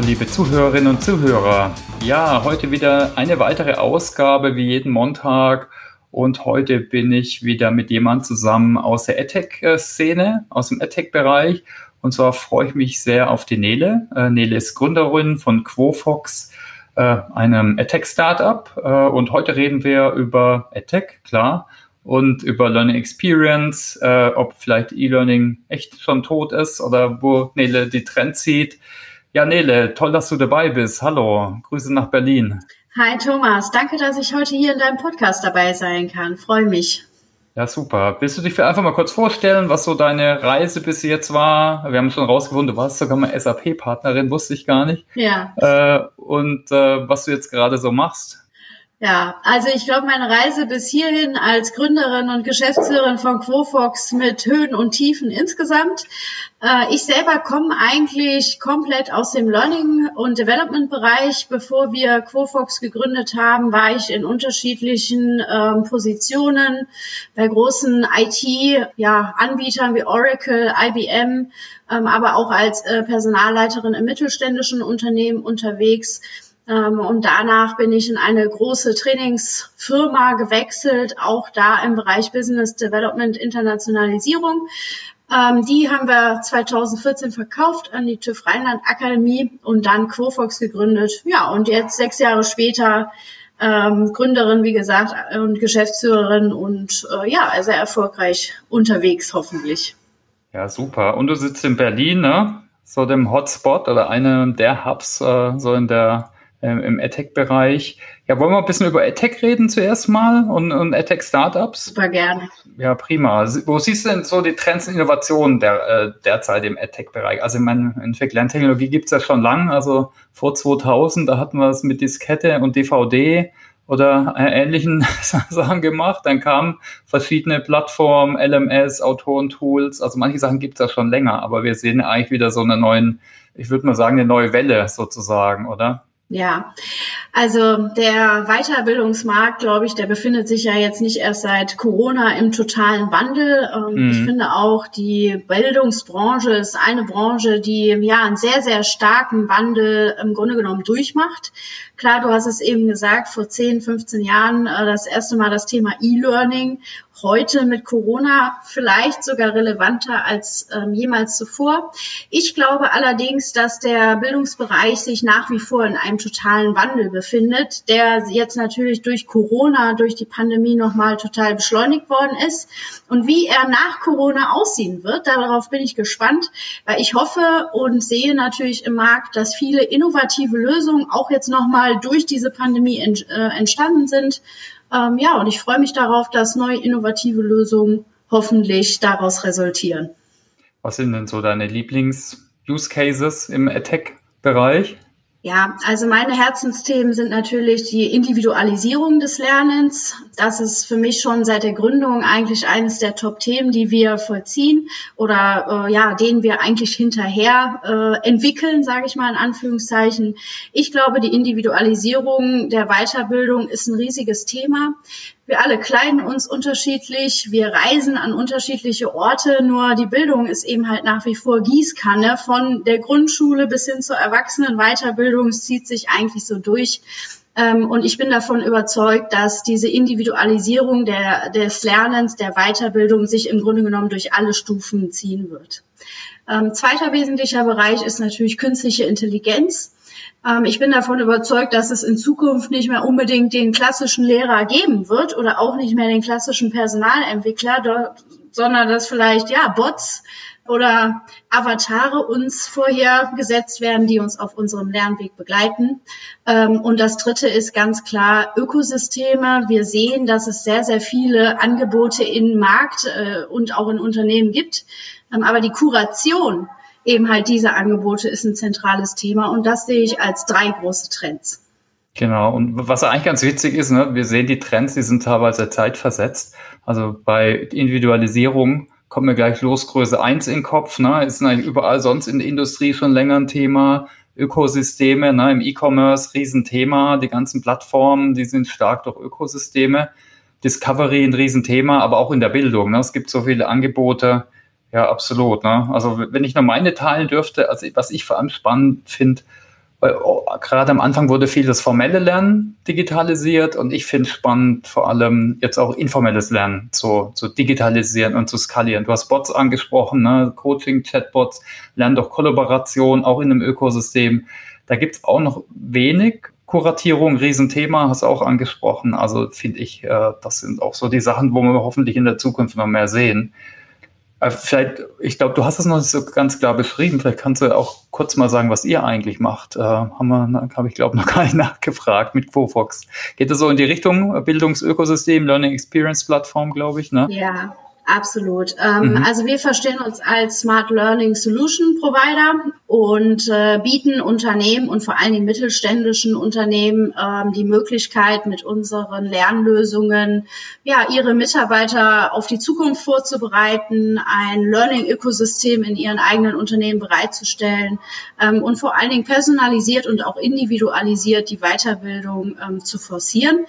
Liebe Zuhörerinnen und Zuhörer. Ja, heute wieder eine weitere Ausgabe wie jeden Montag. Und heute bin ich wieder mit jemand zusammen aus der AdTech-Szene, aus dem AdTech-Bereich. Und zwar freue ich mich sehr auf die Nele. Äh, Nele ist Gründerin von Quofox, äh, einem AdTech-Startup. Äh, und heute reden wir über AdTech, klar, und über Learning Experience, ob vielleicht E-Learning echt schon tot ist oder wo Nele die Trends sieht. Ja, Nele, toll, dass du dabei bist. Hallo, Grüße nach Berlin. Hi Thomas, danke, dass ich heute hier in deinem Podcast dabei sein kann. Freue mich. Ja, super. Willst du dich einfach mal kurz vorstellen, was so deine Reise bis jetzt war? Wir haben schon rausgefunden, du warst sogar mal SAP-Partnerin, wusste ich gar nicht. Ja. Äh, und äh, was du jetzt gerade so machst. Ja, also ich glaube, meine Reise bis hierhin als Gründerin und Geschäftsführerin von Quofox mit Höhen und Tiefen insgesamt. Äh, ich selber komme eigentlich komplett aus dem Learning- und Development-Bereich. Bevor wir Quofox gegründet haben, war ich in unterschiedlichen ähm, Positionen bei großen IT-Anbietern ja, wie Oracle, IBM, ähm, aber auch als äh, Personalleiterin im mittelständischen Unternehmen unterwegs und danach bin ich in eine große Trainingsfirma gewechselt, auch da im Bereich Business Development Internationalisierung. Ähm, die haben wir 2014 verkauft an die TÜV Rheinland Akademie und dann Quofox gegründet. Ja, und jetzt sechs Jahre später ähm, Gründerin, wie gesagt, und Geschäftsführerin und äh, ja, sehr erfolgreich unterwegs, hoffentlich. Ja, super. Und du sitzt in Berlin, ne? So dem Hotspot oder einem der Hubs, äh, so in der ähm, im AdTech-Bereich. Ja, wollen wir ein bisschen über AdTech reden zuerst mal und, und AdTech-Startups? Super gerne. Ja, prima. Wo siehst du denn so die Trends und Innovationen der, äh, derzeit im AdTech-Bereich? Also, ich meine, Lerntechnologie gibt es ja schon lange. Also vor 2000, da hatten wir es mit Diskette und DVD oder äh, ähnlichen Sachen gemacht. Dann kamen verschiedene Plattformen, LMS, Autorentools. Also manche Sachen gibt es ja schon länger, aber wir sehen eigentlich wieder so eine neuen, ich würde mal sagen, eine neue Welle sozusagen, oder? Ja, also der Weiterbildungsmarkt, glaube ich, der befindet sich ja jetzt nicht erst seit Corona im totalen Wandel. Mhm. Ich finde auch, die Bildungsbranche ist eine Branche, die ja einen sehr, sehr starken Wandel im Grunde genommen durchmacht. Klar, du hast es eben gesagt, vor 10, 15 Jahren äh, das erste Mal das Thema E-Learning. Heute mit Corona vielleicht sogar relevanter als ähm, jemals zuvor. Ich glaube allerdings, dass der Bildungsbereich sich nach wie vor in einem totalen Wandel befindet, der jetzt natürlich durch Corona, durch die Pandemie nochmal total beschleunigt worden ist. Und wie er nach Corona aussehen wird, darauf bin ich gespannt, weil ich hoffe und sehe natürlich im Markt, dass viele innovative Lösungen auch jetzt nochmal mal durch diese Pandemie ent, äh, entstanden sind. Ähm, ja, und ich freue mich darauf, dass neue innovative Lösungen hoffentlich daraus resultieren. Was sind denn so deine Lieblings-Use-Cases im Attack-Bereich? Ja, also meine Herzensthemen sind natürlich die Individualisierung des Lernens. Das ist für mich schon seit der Gründung eigentlich eines der Top-Themen, die wir vollziehen oder äh, ja, denen wir eigentlich hinterher äh, entwickeln, sage ich mal in Anführungszeichen. Ich glaube, die Individualisierung der Weiterbildung ist ein riesiges Thema. Wir alle kleiden uns unterschiedlich, wir reisen an unterschiedliche Orte, nur die Bildung ist eben halt nach wie vor Gießkanne. Von der Grundschule bis hin zur Erwachsenenweiterbildung zieht sich eigentlich so durch. Ähm, und ich bin davon überzeugt, dass diese Individualisierung der, des Lernens, der Weiterbildung sich im Grunde genommen durch alle Stufen ziehen wird. Ähm, zweiter wesentlicher Bereich ist natürlich künstliche Intelligenz. Ähm, ich bin davon überzeugt, dass es in Zukunft nicht mehr unbedingt den klassischen Lehrer geben wird oder auch nicht mehr den klassischen Personalentwickler, sondern dass vielleicht ja Bots oder Avatare uns vorher gesetzt werden, die uns auf unserem Lernweg begleiten. Ähm, und das dritte ist ganz klar Ökosysteme. Wir sehen, dass es sehr, sehr viele Angebote im Markt äh, und auch in Unternehmen gibt. Ähm, aber die Kuration eben halt diese Angebote ist ein zentrales Thema und das sehe ich als drei große Trends. Genau, und was eigentlich ganz witzig ist, ne, wir sehen die Trends, die sind teilweise zeitversetzt. Also bei Individualisierung kommt mir gleich los Größe 1 in den Kopf, ne, ist eigentlich überall sonst in der Industrie schon länger ein Thema. Ökosysteme, ne, im E-Commerce Riesenthema, die ganzen Plattformen, die sind stark durch Ökosysteme. Discovery ein Riesenthema, aber auch in der Bildung. Ne? Es gibt so viele Angebote, ja, absolut. Ne? Also wenn ich noch meine teilen dürfte, also was ich vor allem spannend finde, Oh, gerade am Anfang wurde viel das formelle Lernen digitalisiert und ich finde spannend, vor allem jetzt auch informelles Lernen zu, zu digitalisieren und zu skalieren. Du hast Bots angesprochen, ne? Coaching, Chatbots, lernen doch Kollaboration, auch in einem Ökosystem. Da gibt's auch noch wenig. Kuratierung, Riesenthema, hast du auch angesprochen. Also finde ich, äh, das sind auch so die Sachen, wo wir hoffentlich in der Zukunft noch mehr sehen. Äh, vielleicht, ich glaube, du hast es noch nicht so ganz klar beschrieben. Vielleicht kannst du auch kurz mal sagen, was ihr eigentlich macht. Äh, haben wir, habe ich glaube noch gar nicht nachgefragt mit Quofox. Geht es so in die Richtung Bildungsökosystem, Learning Experience Plattform, glaube ich, ne? Ja, Absolut. Ähm, mhm. Also wir verstehen uns als Smart Learning Solution Provider und äh, bieten Unternehmen und vor allen Dingen mittelständischen Unternehmen ähm, die Möglichkeit, mit unseren Lernlösungen ja ihre Mitarbeiter auf die Zukunft vorzubereiten, ein Learning-Ökosystem in ihren eigenen Unternehmen bereitzustellen ähm, und vor allen Dingen personalisiert und auch individualisiert die Weiterbildung ähm, zu forcieren.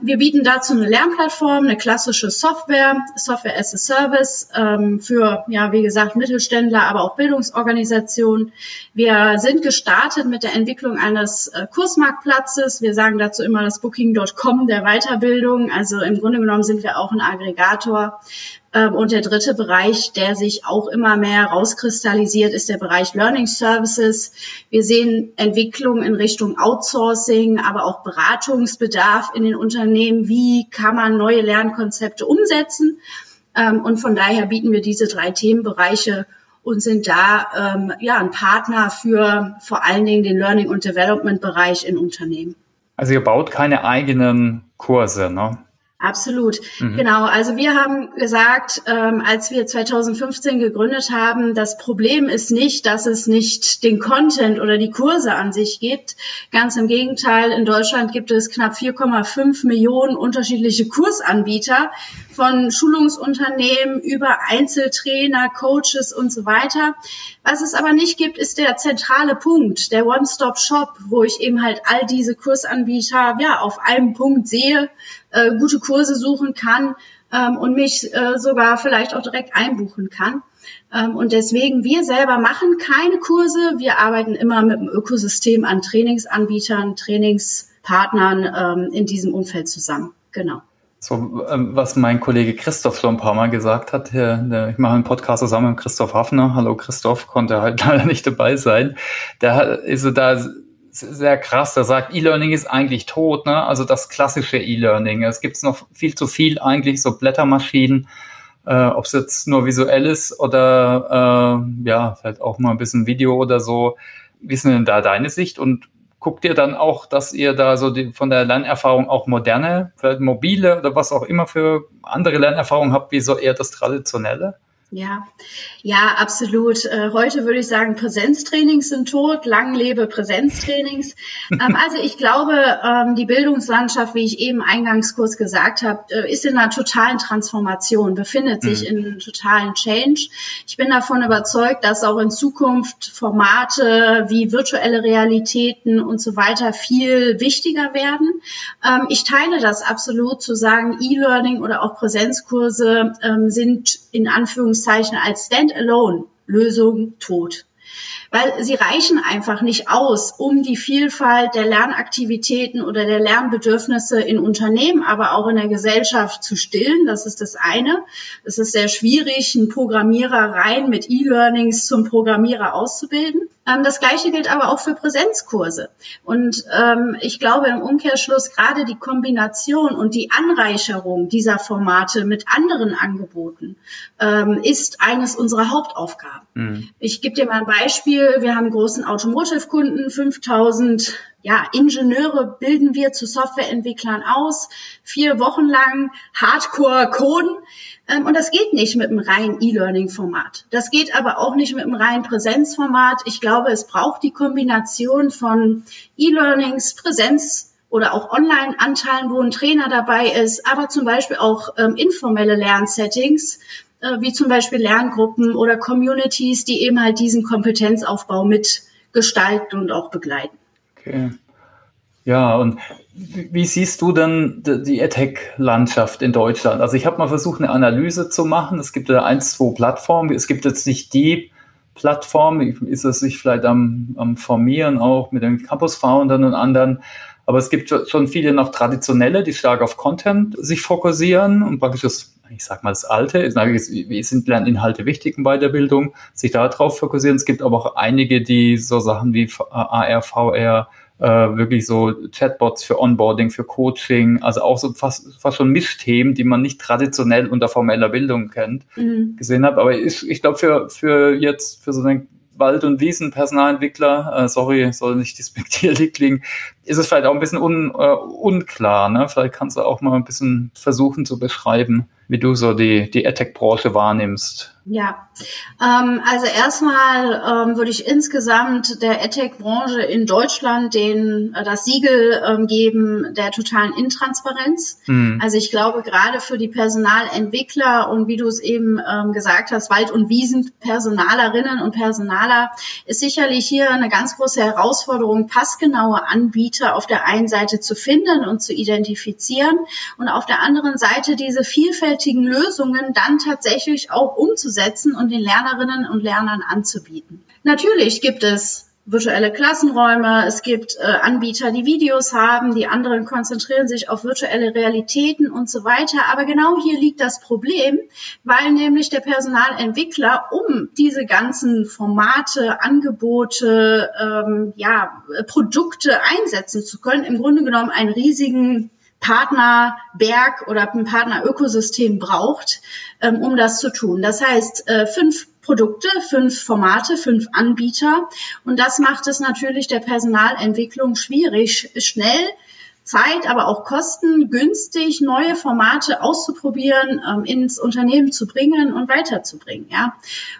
Wir bieten dazu eine Lernplattform, eine klassische Software, Software as a Service ähm, für, ja, wie gesagt, Mittelständler, aber auch Bildungsorganisationen. Wir sind gestartet mit der Entwicklung eines äh, Kursmarktplatzes. Wir sagen dazu immer das Booking.com der Weiterbildung. Also im Grunde genommen sind wir auch ein Aggregator. Ähm, und der dritte Bereich, der sich auch immer mehr rauskristallisiert, ist der Bereich Learning Services. Wir sehen Entwicklung in Richtung Outsourcing, aber auch Beratungsbedarf in den Unternehmen. Wie kann man neue Lernkonzepte umsetzen? Ähm, und von daher bieten wir diese drei Themenbereiche und sind da ähm, ja ein Partner für vor allen Dingen den Learning und Development Bereich in Unternehmen. Also ihr baut keine eigenen Kurse, ne? Absolut, mhm. genau. Also wir haben gesagt, ähm, als wir 2015 gegründet haben, das Problem ist nicht, dass es nicht den Content oder die Kurse an sich gibt. Ganz im Gegenteil, in Deutschland gibt es knapp 4,5 Millionen unterschiedliche Kursanbieter von Schulungsunternehmen über Einzeltrainer, Coaches und so weiter. Was es aber nicht gibt, ist der zentrale Punkt, der One-Stop-Shop, wo ich eben halt all diese Kursanbieter ja auf einem Punkt sehe äh, gute Kurse suchen kann ähm, und mich äh, sogar vielleicht auch direkt einbuchen kann. Ähm, und deswegen, wir selber machen keine Kurse. Wir arbeiten immer mit einem Ökosystem an Trainingsanbietern, Trainingspartnern ähm, in diesem Umfeld zusammen. Genau. So, ähm, was mein Kollege Christoph schon ein paar Mal gesagt hat, der, ich mache einen Podcast zusammen mit Christoph Hafner. Hallo Christoph, konnte halt leider nicht dabei sein. Der ist da sehr krass. Der sagt, E-Learning ist eigentlich tot, ne? Also das klassische E-Learning. Es gibt noch viel zu viel eigentlich, so Blättermaschinen, äh, ob es jetzt nur visuell ist oder äh, ja, vielleicht auch mal ein bisschen Video oder so. Wie ist denn da deine Sicht? Und guckt ihr dann auch, dass ihr da so die, von der Lernerfahrung auch moderne, vielleicht mobile oder was auch immer für andere Lernerfahrungen habt, wie so eher das traditionelle? Ja, ja, absolut. Äh, heute würde ich sagen, Präsenztrainings sind tot. Lang lebe Präsenztrainings. ähm, also ich glaube, ähm, die Bildungslandschaft, wie ich eben eingangs kurz gesagt habe, äh, ist in einer totalen Transformation, befindet sich mhm. in einem totalen Change. Ich bin davon überzeugt, dass auch in Zukunft Formate wie virtuelle Realitäten und so weiter viel wichtiger werden. Ähm, ich teile das absolut zu sagen, E-Learning oder auch Präsenzkurse sind in Anführungszeichen Anführungszeichen als Standalone-Lösung tot weil sie reichen einfach nicht aus, um die Vielfalt der Lernaktivitäten oder der Lernbedürfnisse in Unternehmen, aber auch in der Gesellschaft zu stillen. Das ist das eine. Es ist sehr schwierig, einen Programmierer rein mit E-Learnings zum Programmierer auszubilden. Ähm, das Gleiche gilt aber auch für Präsenzkurse. Und ähm, ich glaube im Umkehrschluss gerade die Kombination und die Anreicherung dieser Formate mit anderen Angeboten ähm, ist eines unserer Hauptaufgaben. Mhm. Ich gebe dir mal ein Beispiel. Wir haben großen Automotive-Kunden, 5000 ja, Ingenieure bilden wir zu Softwareentwicklern aus, vier Wochen lang Hardcore coden. Ähm, und das geht nicht mit einem reinen E-Learning-Format. Das geht aber auch nicht mit einem reinen Präsenzformat. Ich glaube, es braucht die Kombination von E-Learnings, Präsenz oder auch Online-Anteilen, wo ein Trainer dabei ist, aber zum Beispiel auch ähm, informelle Lernsettings, äh, wie zum Beispiel Lerngruppen oder Communities, die eben halt diesen Kompetenzaufbau mitgestalten und auch begleiten. Okay. Ja, und wie siehst du denn die EdTech-Landschaft in Deutschland? Also ich habe mal versucht, eine Analyse zu machen. Es gibt ja eins, zwei Plattformen. Es gibt jetzt nicht die Plattform, ist es sich vielleicht am, am Formieren auch mit den Campus-Foundern und anderen. Aber es gibt schon viele noch traditionelle, die stark auf Content sich fokussieren und praktisch das, ich sag mal, das Alte, wie sind Lerninhalte wichtig bei der Bildung, sich darauf fokussieren. Es gibt aber auch einige, die so Sachen wie AR, VR, äh, wirklich so Chatbots für Onboarding, für Coaching, also auch so fast, fast schon Mischthemen, die man nicht traditionell unter formeller Bildung kennt, mhm. gesehen habe. Aber ich, ich glaube, für, für jetzt, für so einen Wald- und Wiesenpersonalentwickler, äh, sorry, soll nicht despektierlich klingen, ist es vielleicht auch ein bisschen un, äh, unklar. Ne? Vielleicht kannst du auch mal ein bisschen versuchen zu beschreiben, wie du so die, die AdTech-Branche wahrnimmst. Ja, ähm, also erstmal ähm, würde ich insgesamt der EdTech-Branche in Deutschland den, äh, das Siegel ähm, geben der totalen Intransparenz. Mhm. Also ich glaube, gerade für die Personalentwickler und wie du es eben ähm, gesagt hast, Wald- und Wiesenpersonalerinnen und Personaler ist sicherlich hier eine ganz große Herausforderung, passgenaue Anbieter auf der einen Seite zu finden und zu identifizieren und auf der anderen Seite diese vielfältigen Lösungen dann tatsächlich auch umzusetzen umzusetzen und den Lernerinnen und Lernern anzubieten. Natürlich gibt es virtuelle Klassenräume, es gibt äh, Anbieter, die Videos haben, die anderen konzentrieren sich auf virtuelle Realitäten und so weiter. Aber genau hier liegt das Problem, weil nämlich der Personalentwickler, um diese ganzen Formate, Angebote, ähm, ja, Produkte einsetzen zu können, im Grunde genommen einen riesigen Partnerberg oder ein Partnerökosystem braucht, ähm, um das zu tun. Das heißt, äh, fünf Produkte, fünf Formate, fünf Anbieter. Und das macht es natürlich der Personalentwicklung schwierig, schnell Zeit, aber auch Kosten günstig neue Formate auszuprobieren, ähm, ins Unternehmen zu bringen und weiterzubringen. Ja,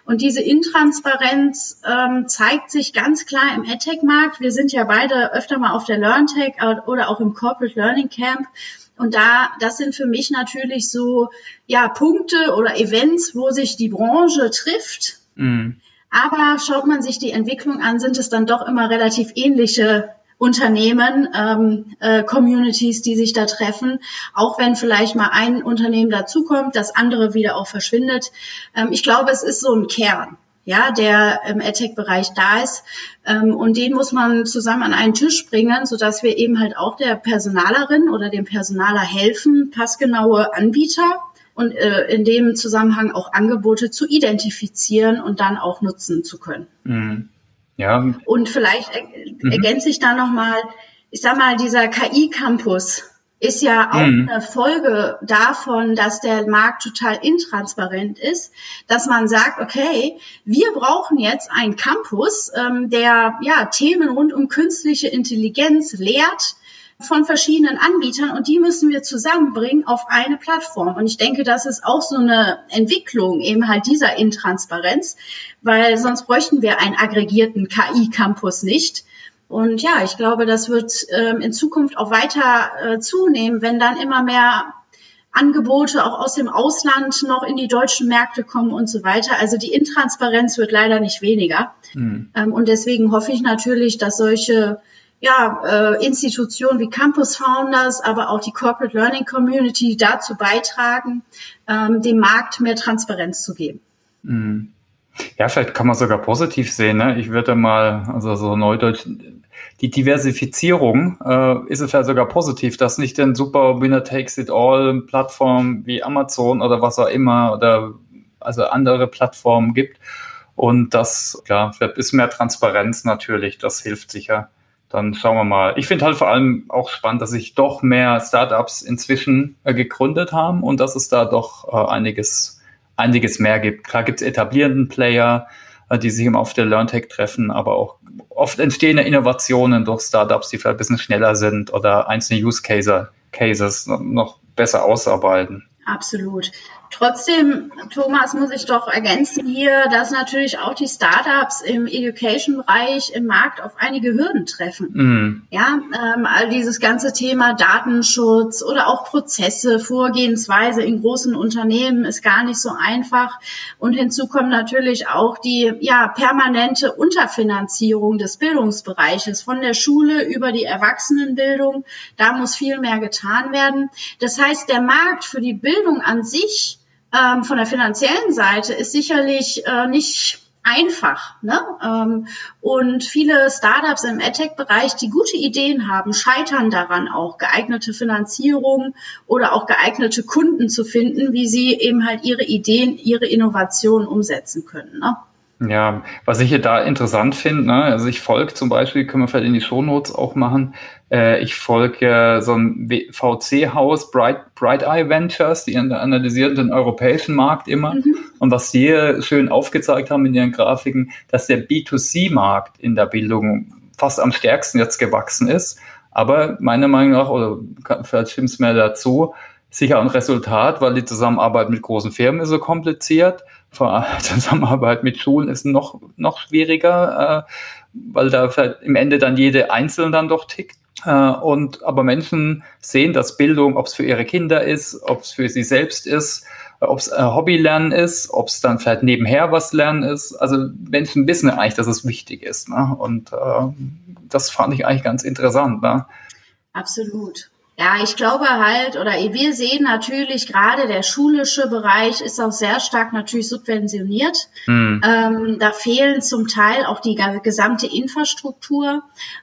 und diese Intransparenz ähm, zeigt sich ganz klar im EdTech-Markt. Wir sind ja beide öfter mal auf der LearnTech oder auch im Corporate Learning Camp. Und da, das sind für mich natürlich so, ja, Punkte oder Events, wo sich die Branche trifft. Mhm. Aber schaut man sich die Entwicklung an, sind es dann doch immer relativ ähnliche Unternehmen, ähm, äh, Communities, die sich da treffen, auch wenn vielleicht mal ein Unternehmen dazukommt, das andere wieder auch verschwindet. Ähm, ich glaube, es ist so ein Kern ja, der im AdTech-Bereich da ist. Ähm, und den muss man zusammen an einen Tisch bringen, sodass wir eben halt auch der Personalerin oder dem Personaler helfen, passgenaue Anbieter und äh, in dem Zusammenhang auch Angebote zu identifizieren und dann auch nutzen zu können. Mhm. Ja. Und vielleicht ergänze ich da nochmal, ich sag mal, dieser KI-Campus ist ja auch mhm. eine Folge davon, dass der Markt total intransparent ist, dass man sagt, okay, wir brauchen jetzt einen Campus, ähm, der ja Themen rund um künstliche Intelligenz lehrt, von verschiedenen Anbietern und die müssen wir zusammenbringen auf eine Plattform. Und ich denke, das ist auch so eine Entwicklung eben halt dieser Intransparenz, weil sonst bräuchten wir einen aggregierten KI-Campus nicht. Und ja, ich glaube, das wird ähm, in Zukunft auch weiter äh, zunehmen, wenn dann immer mehr Angebote auch aus dem Ausland noch in die deutschen Märkte kommen und so weiter. Also die Intransparenz wird leider nicht weniger. Mhm. Ähm, und deswegen hoffe ich natürlich, dass solche ja, äh, Institutionen wie Campus Founders, aber auch die Corporate Learning Community dazu beitragen, ähm, dem Markt mehr Transparenz zu geben. Mhm. Ja, vielleicht kann man sogar positiv sehen. Ne? Ich würde mal, also so neudeutsch, die Diversifizierung äh, ist es ja sogar positiv, dass nicht ein super Winner takes it all Plattform wie Amazon oder was auch immer oder also andere Plattformen gibt. Und das, klar, vielleicht ist mehr Transparenz natürlich, das hilft sicher dann schauen wir mal. Ich finde halt vor allem auch spannend, dass sich doch mehr Startups inzwischen äh, gegründet haben und dass es da doch äh, einiges, einiges mehr gibt. Klar gibt es etablierenden Player, äh, die sich immer auf der LearnTech treffen, aber auch oft entstehen Innovationen durch Startups, die vielleicht ein bisschen schneller sind oder einzelne Use Cases noch besser ausarbeiten. Absolut. Trotzdem, Thomas, muss ich doch ergänzen hier, dass natürlich auch die Startups im Education-Bereich im Markt auf einige Hürden treffen. Mhm. Ja, ähm, all dieses ganze Thema Datenschutz oder auch Prozesse, Vorgehensweise in großen Unternehmen ist gar nicht so einfach. Und hinzu kommt natürlich auch die ja permanente Unterfinanzierung des Bildungsbereiches von der Schule über die Erwachsenenbildung. Da muss viel mehr getan werden. Das heißt, der Markt für die Bildung an sich ähm, von der finanziellen Seite ist sicherlich äh, nicht einfach. Ne? Ähm, und viele Startups im AdTech-Bereich, die gute Ideen haben, scheitern daran auch, geeignete Finanzierung oder auch geeignete Kunden zu finden, wie sie eben halt ihre Ideen, ihre Innovationen umsetzen können. Ne? Ja, was ich hier da interessant finde, ne, also ich folge zum Beispiel, können wir vielleicht in die Shownotes auch machen, äh, ich folge äh, so ein VC-Haus, Bright, Bright Eye Ventures, die analysieren den europäischen Markt immer. Mhm. Und was die hier schön aufgezeigt haben in ihren Grafiken, dass der B2C-Markt in der Bildung fast am stärksten jetzt gewachsen ist. Aber meiner Meinung nach, oder vielleicht stimmt es mir dazu, sicher ein Resultat, weil die Zusammenarbeit mit großen Firmen ist so kompliziert. Zusammenarbeit mit Schulen ist noch, noch schwieriger, äh, weil da im Ende dann jede einzeln dann doch tickt. Äh, und aber Menschen sehen, dass Bildung, ob es für ihre Kinder ist, ob es für sie selbst ist, ob es Hobbylernen ist, ob es dann vielleicht nebenher was lernen ist. Also Menschen wissen ja eigentlich, dass es wichtig ist. Ne? Und äh, das fand ich eigentlich ganz interessant. Ne? Absolut. Ja, ich glaube halt, oder wir sehen natürlich gerade der schulische Bereich ist auch sehr stark natürlich subventioniert. Mhm. Ähm, da fehlen zum Teil auch die gesamte Infrastruktur.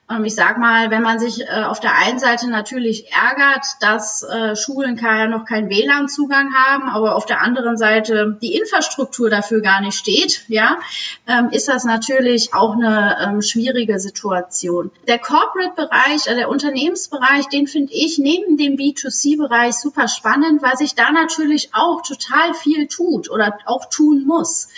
Ähm, ich sag mal, wenn man sich äh, auf der einen Seite natürlich ärgert, dass äh, Schulen ja noch keinen WLAN-Zugang haben, aber auf der anderen Seite die Infrastruktur dafür gar nicht steht, ja, ähm, ist das natürlich auch eine ähm, schwierige Situation. Der Corporate-Bereich, äh, der Unternehmensbereich, den finde ich neben dem B2C-Bereich super spannend, weil sich da natürlich auch total viel tut oder auch tun muss.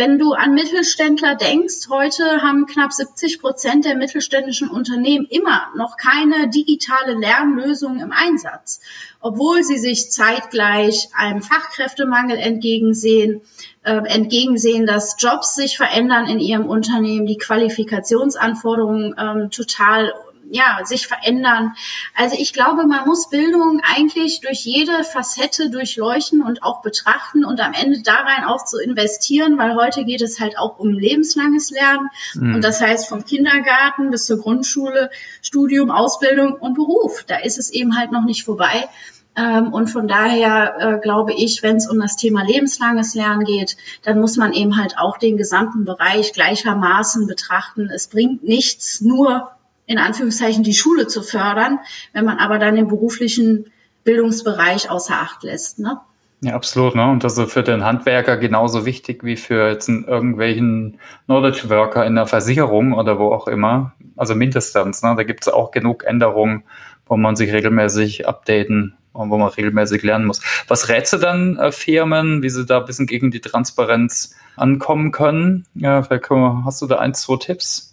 Wenn du an Mittelständler denkst, heute haben knapp 70 Prozent der mittelständischen Unternehmen immer noch keine digitale Lernlösung im Einsatz, obwohl sie sich zeitgleich einem Fachkräftemangel entgegensehen, äh, entgegensehen, dass Jobs sich verändern in ihrem Unternehmen, die Qualifikationsanforderungen ähm, total ja, sich verändern. Also ich glaube, man muss Bildung eigentlich durch jede Facette durchleuchten und auch betrachten und am Ende da rein auch zu investieren, weil heute geht es halt auch um lebenslanges Lernen. Mhm. Und das heißt vom Kindergarten bis zur Grundschule, Studium, Ausbildung und Beruf. Da ist es eben halt noch nicht vorbei. Ähm, und von daher äh, glaube ich, wenn es um das Thema lebenslanges Lernen geht, dann muss man eben halt auch den gesamten Bereich gleichermaßen betrachten. Es bringt nichts, nur in Anführungszeichen die Schule zu fördern, wenn man aber dann den beruflichen Bildungsbereich außer Acht lässt. Ne? Ja, absolut. Ne? Und das ist für den Handwerker genauso wichtig wie für jetzt einen, irgendwelchen Knowledge Worker in der Versicherung oder wo auch immer. Also mindestens. Ne? Da gibt es auch genug Änderungen, wo man sich regelmäßig updaten und wo man regelmäßig lernen muss. Was rätst du dann äh, Firmen, wie sie da ein bisschen gegen die Transparenz ankommen können? Ja, vielleicht hast du da ein, zwei Tipps?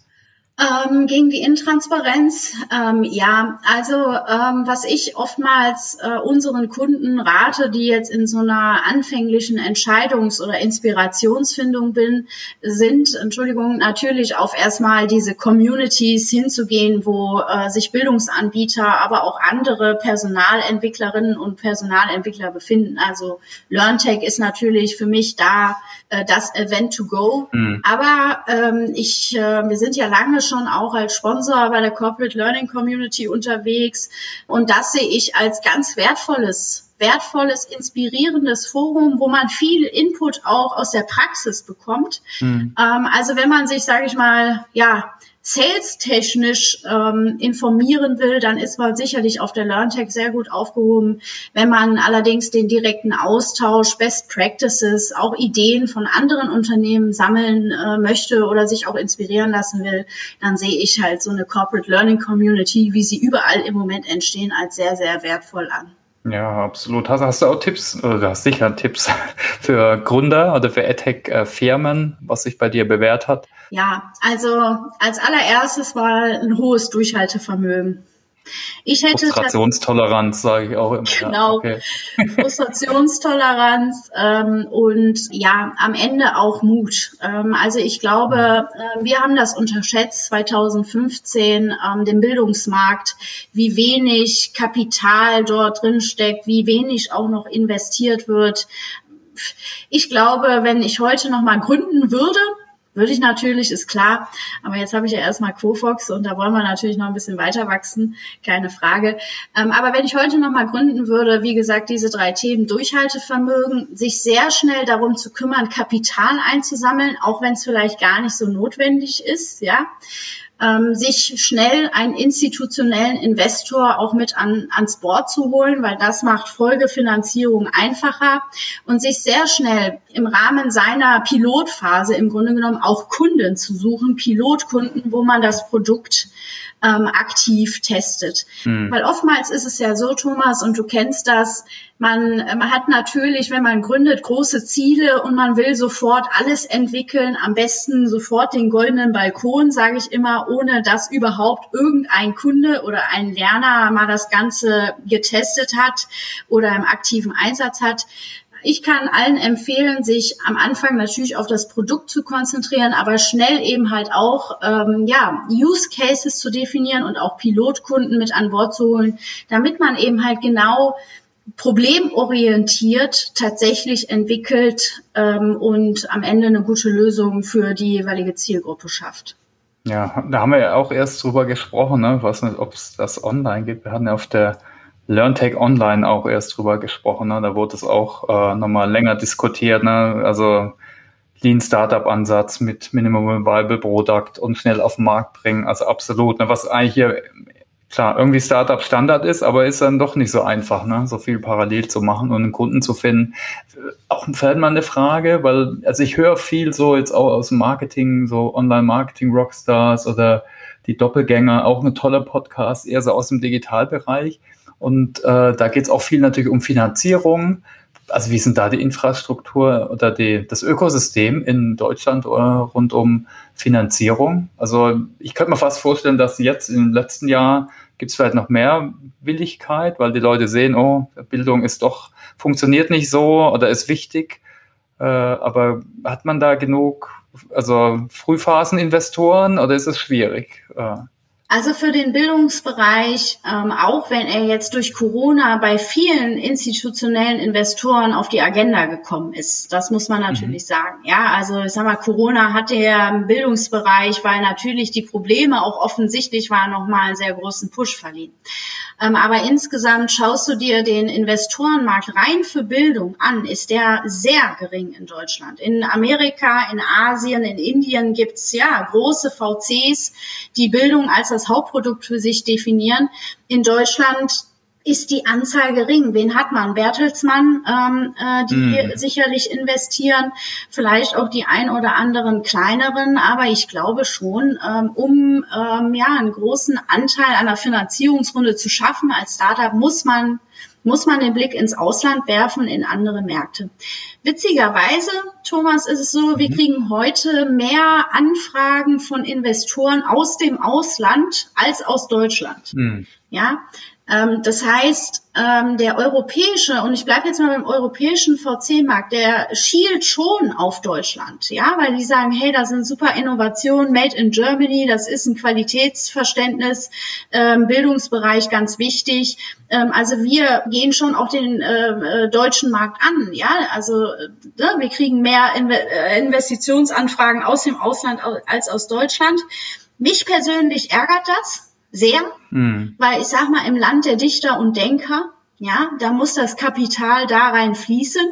Ähm, gegen die Intransparenz, ähm, ja, also ähm, was ich oftmals äh, unseren Kunden rate, die jetzt in so einer anfänglichen Entscheidungs- oder Inspirationsfindung bin, sind, Entschuldigung, natürlich auf erstmal diese Communities hinzugehen, wo äh, sich Bildungsanbieter, aber auch andere Personalentwicklerinnen und Personalentwickler befinden. Also LearnTech ist natürlich für mich da äh, das Event to go. Mhm. Aber ähm, ich, äh, wir sind ja lange schon auch als Sponsor bei der Corporate Learning Community unterwegs. Und das sehe ich als ganz wertvolles wertvolles, inspirierendes Forum, wo man viel Input auch aus der Praxis bekommt. Mhm. Ähm, also wenn man sich, sage ich mal, ja, sales-technisch ähm, informieren will, dann ist man sicherlich auf der LearnTech sehr gut aufgehoben. Wenn man allerdings den direkten Austausch, Best Practices, auch Ideen von anderen Unternehmen sammeln äh, möchte oder sich auch inspirieren lassen will, dann sehe ich halt so eine Corporate Learning Community, wie sie überall im Moment entstehen, als sehr, sehr wertvoll an. Ja, absolut. Hast, hast, du auch Tipps, oder hast sicher Tipps für Gründer oder für AdTech-Firmen, was sich bei dir bewährt hat? Ja, also als allererstes war ein hohes Durchhaltevermögen. Ich hätte Frustrationstoleranz, sage ich auch immer. Genau, okay. Frustrationstoleranz ähm, und ja, am Ende auch Mut. Ähm, also ich glaube, äh, wir haben das unterschätzt 2015, ähm, den Bildungsmarkt, wie wenig Kapital dort drin steckt, wie wenig auch noch investiert wird. Ich glaube, wenn ich heute noch mal gründen würde, Würde ich natürlich, ist klar. Aber jetzt habe ich ja erstmal Quofox und da wollen wir natürlich noch ein bisschen weiter wachsen, keine Frage. Ähm, aber wenn ich heute nochmal gründen würde, wie gesagt, diese drei Themen Durchhaltevermögen, sich sehr schnell darum zu kümmern, Kapital einzusammeln, auch wenn es vielleicht gar nicht so notwendig ist, ja ähm, sich schnell einen institutionellen Investor auch mit an, ans Board zu holen, weil das macht Folgefinanzierung einfacher und sich sehr schnell im Rahmen seiner Pilotphase im Grunde genommen auch Kunden zu suchen, Pilotkunden, wo man das Produkt ähm, aktiv testet. Mhm. Weil oftmals ist es ja so, Thomas, und du kennst das, man, man hat natürlich, wenn man gründet, große Ziele und man will sofort alles entwickeln, am besten sofort den goldenen Balkon, sage ich immer, ohne dass überhaupt irgendein Kunde oder ein Lerner mal das Ganze getestet hat oder im aktiven Einsatz hat. Ich kann allen empfehlen, sich am Anfang natürlich auf das Produkt zu konzentrieren, aber schnell eben halt auch ähm, ja, Use Cases zu definieren und auch Pilotkunden mit an Bord zu holen, damit man eben halt genau problemorientiert tatsächlich entwickelt ähm, und am Ende eine gute Lösung für die jeweilige Zielgruppe schafft. Ja, da haben wir ja auch erst drüber gesprochen, ne? Ich weiß nicht, ob es das online gibt. Wir hatten ja auf der LearnTech Online auch erst drüber gesprochen. Ne? Da wurde es auch äh, nochmal länger diskutiert. Ne? Also Lean Startup Ansatz mit Minimum Viable Product und schnell auf den Markt bringen. Also absolut. Ne? Was eigentlich hier klar irgendwie Startup Standard ist, aber ist dann doch nicht so einfach, ne? so viel parallel zu machen und einen Kunden zu finden. Auch fällt mal eine Frage, weil also ich höre viel so jetzt auch aus dem Marketing, so Online-Marketing Rockstars oder die Doppelgänger, auch ein toller Podcast, eher so aus dem Digitalbereich. Und äh, da geht es auch viel natürlich um Finanzierung. Also wie sind da die Infrastruktur oder die, das Ökosystem in Deutschland äh, rund um Finanzierung? Also ich könnte mir fast vorstellen, dass jetzt im letzten Jahr gibt es vielleicht noch mehr Willigkeit, weil die Leute sehen, oh, Bildung ist doch, funktioniert nicht so oder ist wichtig. Äh, aber hat man da genug, also Frühphaseninvestoren oder ist es schwierig? Äh, also für den Bildungsbereich, ähm, auch wenn er jetzt durch Corona bei vielen institutionellen Investoren auf die Agenda gekommen ist, das muss man natürlich mhm. sagen. Ja, also ich sag mal, Corona hat der Bildungsbereich, weil natürlich die Probleme auch offensichtlich waren, nochmal einen sehr großen Push verliehen. Ähm, aber insgesamt schaust du dir den Investorenmarkt rein für Bildung an, ist der sehr gering in Deutschland. In Amerika, in Asien, in Indien gibt's ja große VCs, die Bildung als das Hauptprodukt für sich definieren. In Deutschland ist die Anzahl gering. Wen hat man? Bertelsmann, ähm, äh, die mm. sicherlich investieren, vielleicht auch die ein oder anderen kleineren, aber ich glaube schon, ähm, um ähm, ja einen großen Anteil einer Finanzierungsrunde zu schaffen als Startup, muss man muss man den Blick ins Ausland werfen, in andere Märkte. Witzigerweise, Thomas, ist es so, wir mhm. kriegen heute mehr Anfragen von Investoren aus dem Ausland als aus Deutschland. Mhm. Ja, das heißt, ähm, der europäische, und ich bleibe jetzt mal beim europäischen VC-Markt, der schielt schon auf Deutschland, ja, weil die sagen, hey, da sind super Innovationen, made in Germany, das ist ein Qualitätsverständnis, ähm, Bildungsbereich ganz wichtig. Ähm, also wir gehen schon auch den äh, äh deutschen Markt an, ja, also äh, wir kriegen mehr äh, Investitionsanfragen aus dem Ausland als aus Deutschland. Mich persönlich ärgert das, sehr, mhm. weil ich sag mal, im Land der Dichter und Denker, ja, da muss das Kapital da rein fließen.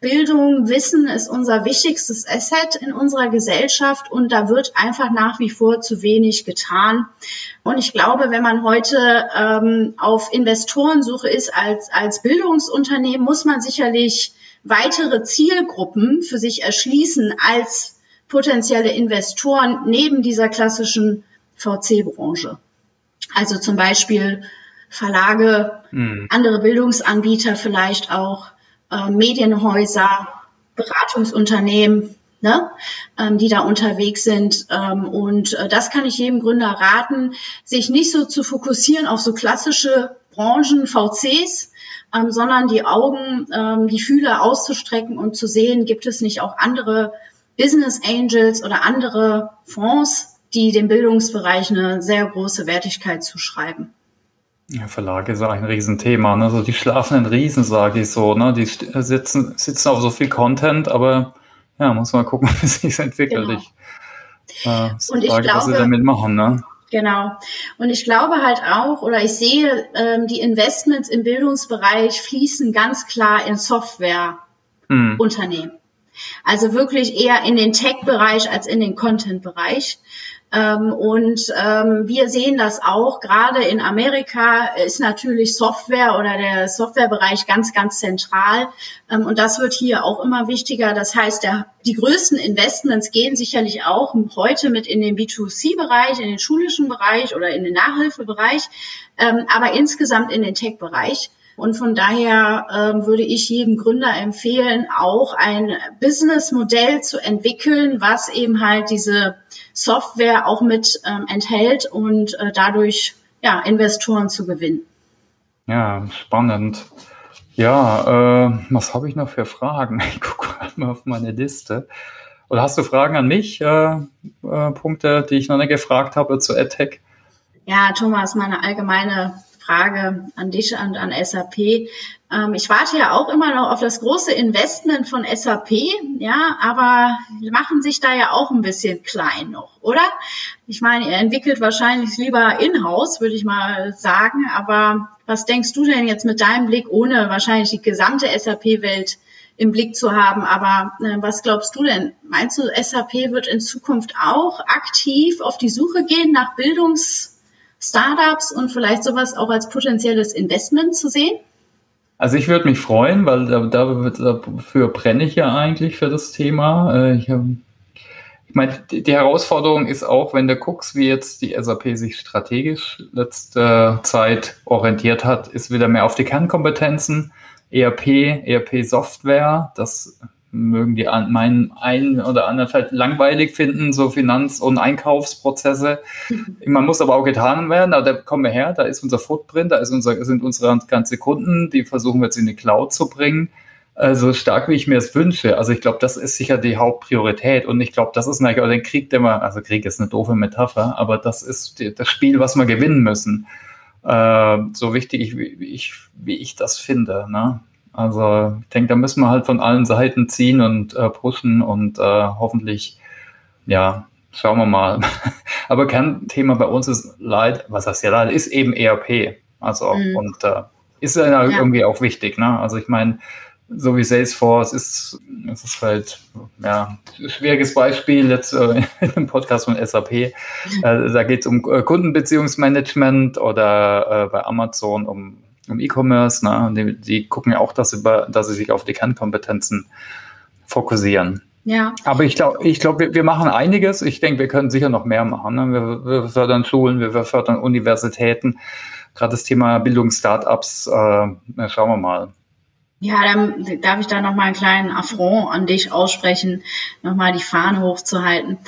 Bildung, Wissen ist unser wichtigstes Asset in unserer Gesellschaft und da wird einfach nach wie vor zu wenig getan. Und ich glaube, wenn man heute ähm, auf Investorensuche ist als, als Bildungsunternehmen, muss man sicherlich weitere Zielgruppen für sich erschließen als potenzielle Investoren neben dieser klassischen VC-Branche. Also zum Beispiel Verlage, mhm. andere Bildungsanbieter vielleicht auch, äh, Medienhäuser, Beratungsunternehmen, ne, ähm, die da unterwegs sind. Ähm, und äh, das kann ich jedem Gründer raten, sich nicht so zu fokussieren auf so klassische Branchen, VCs, ähm, sondern die Augen, ähm, die Fühler auszustrecken und zu sehen, gibt es nicht auch andere Business Angels oder andere Fonds, die dem Bildungsbereich eine sehr große Wertigkeit zuschreiben. Ja, Verlage ist ein Riesenthema. Ne? Also die schlafenden Riesen, sage ich so. Ne? Die sitzen, sitzen auf so viel Content, aber ja, muss mal gucken, wie es sich entwickelt. Genau. Ich Äh, und ich Frage, glaube, was sie damit machen, ne? Genau. Und ich glaube halt auch, oder ich sehe, ähm, die Investments im Bildungsbereich fließen ganz klar in Softwareunternehmen. Hm. Also wirklich eher in den Tech-Bereich als in den Content-Bereich. Ähm, und ähm, wir sehen das auch, gerade in Amerika ist natürlich Software oder der Softwarebereich ganz, ganz zentral. Ähm, und das wird hier auch immer wichtiger. Das heißt, der, die größten Investments gehen sicherlich auch heute mit in den B2C-Bereich, in den schulischen Bereich oder in den Nachhilfebereich, ähm, aber insgesamt in den Tech-Bereich. Und von daher ähm, würde ich jedem Gründer empfehlen, auch ein Businessmodell zu entwickeln, was eben halt diese Software auch mit ähm, enthält und äh, dadurch ja, Investoren zu gewinnen. Ja, spannend. Ja, äh, was habe ich noch für Fragen? Ich gucke mal auf meine Liste. Oder hast du Fragen an mich? Äh, äh, Punkte, die ich noch nicht gefragt habe zu AdTech? Ja, Thomas, meine allgemeine Frage an dich und an SAP. Ähm, ich warte ja auch immer noch auf das große Investment von SAP, ja, aber machen sich da ja auch ein bisschen klein noch, oder? Ich meine, ihr entwickelt wahrscheinlich lieber in-house, würde ich mal sagen, aber was denkst du denn jetzt mit deinem Blick, ohne wahrscheinlich die gesamte SAP-Welt im Blick zu haben. Aber äh, was glaubst du denn? Meinst du, SAP wird in Zukunft auch aktiv auf die Suche gehen nach Bildungs- Startups und vielleicht sowas auch als potenzielles Investment zu sehen? Also ich würde mich freuen, weil da, dafür brenne ich ja eigentlich für das Thema. Äh, ich, ich meine, die Herausforderung ist auch, wenn du guckst, wie jetzt die SAP sich strategisch letzte Zeit orientiert hat, ist wieder mehr auf die Kernkompetenzen, ERP, ERP-Software, das mögen die an, meinen einen oder anderen vielleicht langweilig finden, so Finanz- und Einkaufsprozesse. Man muss aber auch getan werden, da kommen wir her, da ist unser Footprint, da ist unser, sind unsere ganze Kunden, die versuchen wir jetzt in die Cloud zu bringen. Also stark, wie ich mir es wünsche. Also ich glaube, das ist sicher die Hauptpriorität. Und ich glaube, das ist natürlich auch der Krieg, der wir, also Krieg ist eine doofe Metapher, aber das ist das Spiel, was wir gewinnen müssen. Äh, so wichtig, wie ich, wie ich das finde. Ne? Also ich denke, da müssen wir halt von allen Seiten ziehen und äh, pushen und äh, hoffentlich, ja, schauen wir mal. Aber Kernthema bei uns ist leid, was heißt ja leid, ist eben ERP. Also mhm. und äh, ist ja, ja irgendwie auch wichtig. Ne? Also ich meine, so wie Salesforce ist, es ist halt ja schwieriges Beispiel jetzt äh, im Podcast von SAP. Äh, da geht es um äh, Kundenbeziehungsmanagement oder äh, bei Amazon um im E-Commerce, ne? Die, die, gucken ja auch, dass sie, dass sie sich auf die Kernkompetenzen fokussieren. Ja. Aber ich glaube, ich glaube, wir, wir, machen einiges. Ich denke, wir können sicher noch mehr machen. Ne? Wir, wir, fördern Schulen, wir fördern Universitäten. Gerade das Thema Bildungsstartups, äh, schauen wir mal. Ja, dann darf ich da nochmal einen kleinen Affront an dich aussprechen, nochmal die Fahne hochzuhalten.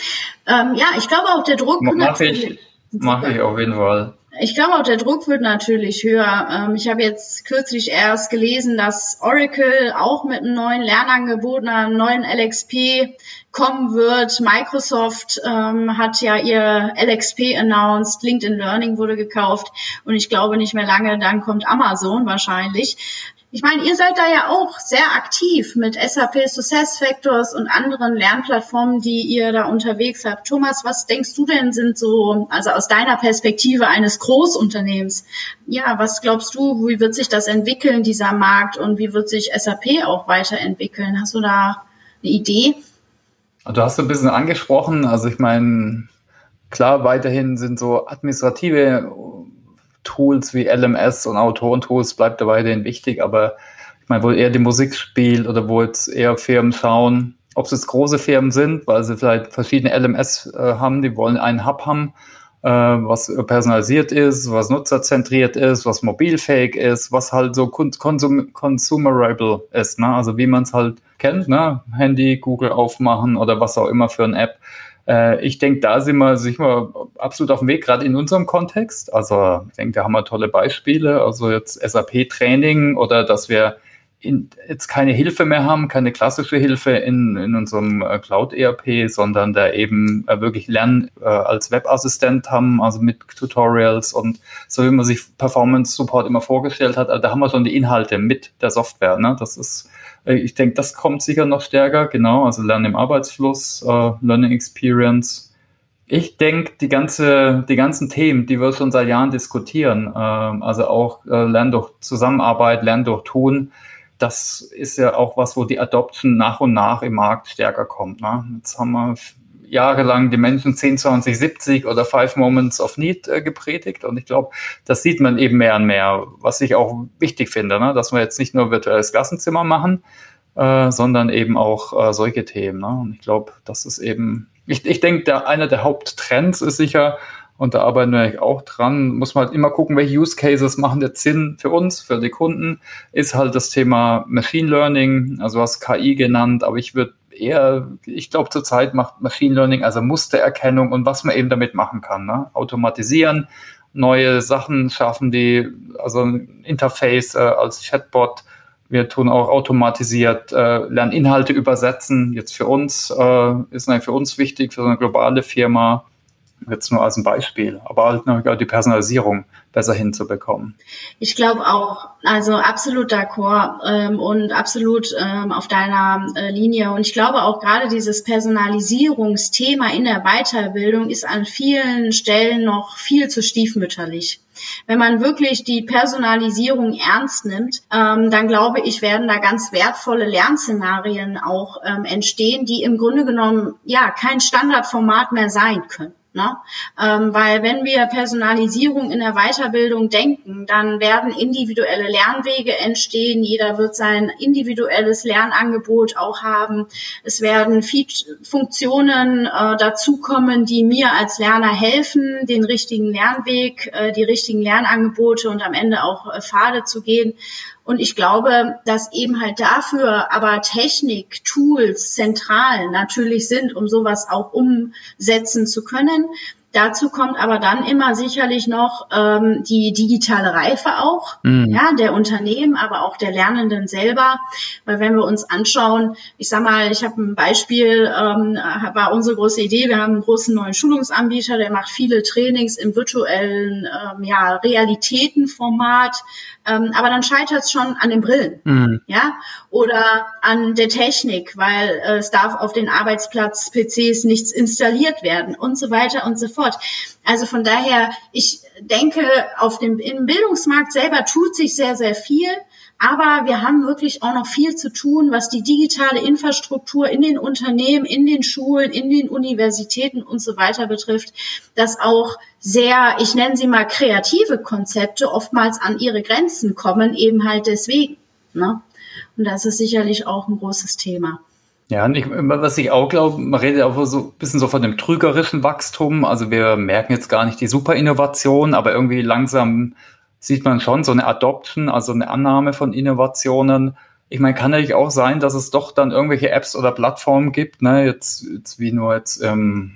Ähm, ja, ich glaube auch der Druck. Mache ich, mach ich auf jeden Fall. Ich glaube auch, der Druck wird natürlich höher. Ähm, ich habe jetzt kürzlich erst gelesen, dass Oracle auch mit einem neuen Lernangebot, einem neuen LXP kommen wird. Microsoft ähm, hat ja ihr LXP announced, LinkedIn Learning wurde gekauft und ich glaube nicht mehr lange, dann kommt Amazon wahrscheinlich. Ich meine, ihr seid da ja auch sehr aktiv mit SAP Success Factors und anderen Lernplattformen, die ihr da unterwegs habt. Thomas, was denkst du denn sind so, also aus deiner Perspektive eines Großunternehmens, ja, was glaubst du, wie wird sich das entwickeln, dieser Markt und wie wird sich SAP auch weiterentwickeln? Hast du da eine Idee? Du hast ein bisschen angesprochen, also ich meine, klar, weiterhin sind so administrative Tools wie LMS und Autorentools bleibt dabei weiterhin wichtig, aber ich meine, wo eher die Musik spielt oder wo jetzt eher Firmen schauen, ob es jetzt große Firmen sind, weil sie vielleicht verschiedene LMS äh, haben, die wollen einen Hub haben, äh, was personalisiert ist, was nutzerzentriert ist, was mobilfähig ist, was halt so consum consumerable ist, ne? also wie man es halt kennt, ne? Handy, Google aufmachen oder was auch immer für eine App. Äh, ich denke, da sind wir, sind wir absolut auf dem Weg, gerade in unserem Kontext. Also ich denke, da haben wir tolle Beispiele. Also jetzt SAP-Training oder dass wir in, jetzt keine Hilfe mehr haben, keine klassische Hilfe in, in unserem äh, Cloud-ERP, sondern da eben äh, wirklich Lernen äh, als Webassistent haben, also mit Tutorials und so wie man sich Performance Support immer vorgestellt hat. Also da haben wir schon die Inhalte mit der Software. Ne? Das ist ich denke, das kommt sicher noch stärker, genau. Also Lernen im Arbeitsfluss, äh, Learning Experience. Ich denke, die, ganze, die ganzen Themen, die wir schon seit Jahren diskutieren, äh, also auch äh, Lernen durch Zusammenarbeit, Lernen durch Tun, das ist ja auch was, wo die Adoption nach und nach im Markt stärker kommt. Ne? Jetzt haben wir jahrelang die Menschen 10, 20, 70 oder Five Moments of Need äh, gepredigt. Und ich glaube, das sieht man eben mehr und mehr, was ich auch wichtig finde, ne? dass wir jetzt nicht nur virtuelles Klassenzimmer machen, äh, sondern eben auch äh, solche Themen. Ne? Und ich glaube, das ist eben ich, ich denke, der, einer der Haupttrends ist sicher, und da arbeiten wir auch dran, muss man halt immer gucken, welche Use Cases machen jetzt Sinn für uns, für die Kunden, ist halt das Thema Machine Learning, also was KI genannt, aber ich würde eher, ich glaube zurzeit macht Machine Learning, also Mustererkennung und was man eben damit machen kann, ne? automatisieren, neue Sachen schaffen, die, also ein Interface äh, als Chatbot, wir tun auch automatisiert äh, Lerninhalte übersetzen. Jetzt für uns äh, ist natürlich für uns wichtig, für so eine globale Firma, jetzt nur als ein Beispiel, aber halt auch die Personalisierung besser hinzubekommen. Ich glaube auch, also absolut d'accord ähm, und absolut ähm, auf deiner äh, Linie. Und ich glaube auch gerade dieses Personalisierungsthema in der Weiterbildung ist an vielen Stellen noch viel zu stiefmütterlich. Wenn man wirklich die Personalisierung ernst nimmt, ähm, dann glaube ich, werden da ganz wertvolle Lernszenarien auch ähm, entstehen, die im Grunde genommen ja kein Standardformat mehr sein können. Ne? Ähm, weil wenn wir Personalisierung in der Weiterbildung denken, dann werden individuelle Lernwege entstehen. Jeder wird sein individuelles Lernangebot auch haben. Es werden Funktionen äh, dazukommen, die mir als Lerner helfen, den richtigen Lernweg, äh, die richtigen Lernangebote und am Ende auch äh, Pfade zu gehen. Und ich glaube, dass eben halt dafür aber Technik, Tools zentral natürlich sind, um sowas auch umsetzen zu können. Dazu kommt aber dann immer sicherlich noch ähm, die digitale Reife auch, mhm. ja, der Unternehmen, aber auch der Lernenden selber. Weil wenn wir uns anschauen, ich sag mal, ich habe ein Beispiel, ähm, war unsere große Idee, wir haben einen großen neuen Schulungsanbieter, der macht viele Trainings im virtuellen ähm, ja, Realitätenformat, ähm, aber dann scheitert es schon an den Brillen, mhm. ja, oder an der Technik, weil äh, es darf auf den Arbeitsplatz PCs nichts installiert werden und so weiter und so fort. Also von daher, ich denke, auf dem im Bildungsmarkt selber tut sich sehr sehr viel. Aber wir haben wirklich auch noch viel zu tun, was die digitale Infrastruktur in den Unternehmen, in den Schulen, in den Universitäten und so weiter betrifft, dass auch sehr, ich nenne sie mal kreative Konzepte oftmals an ihre Grenzen kommen, eben halt deswegen. Ne? Und das ist sicherlich auch ein großes Thema. Ja, und ich, was ich auch glaube, man redet auch so ein bisschen so von dem trügerischen Wachstum. Also wir merken jetzt gar nicht die Superinnovation, aber irgendwie langsam sieht man schon so eine Adoption, also eine Annahme von Innovationen. Ich meine, kann natürlich auch sein, dass es doch dann irgendwelche Apps oder Plattformen gibt, ne, jetzt, jetzt wie nur jetzt, ähm,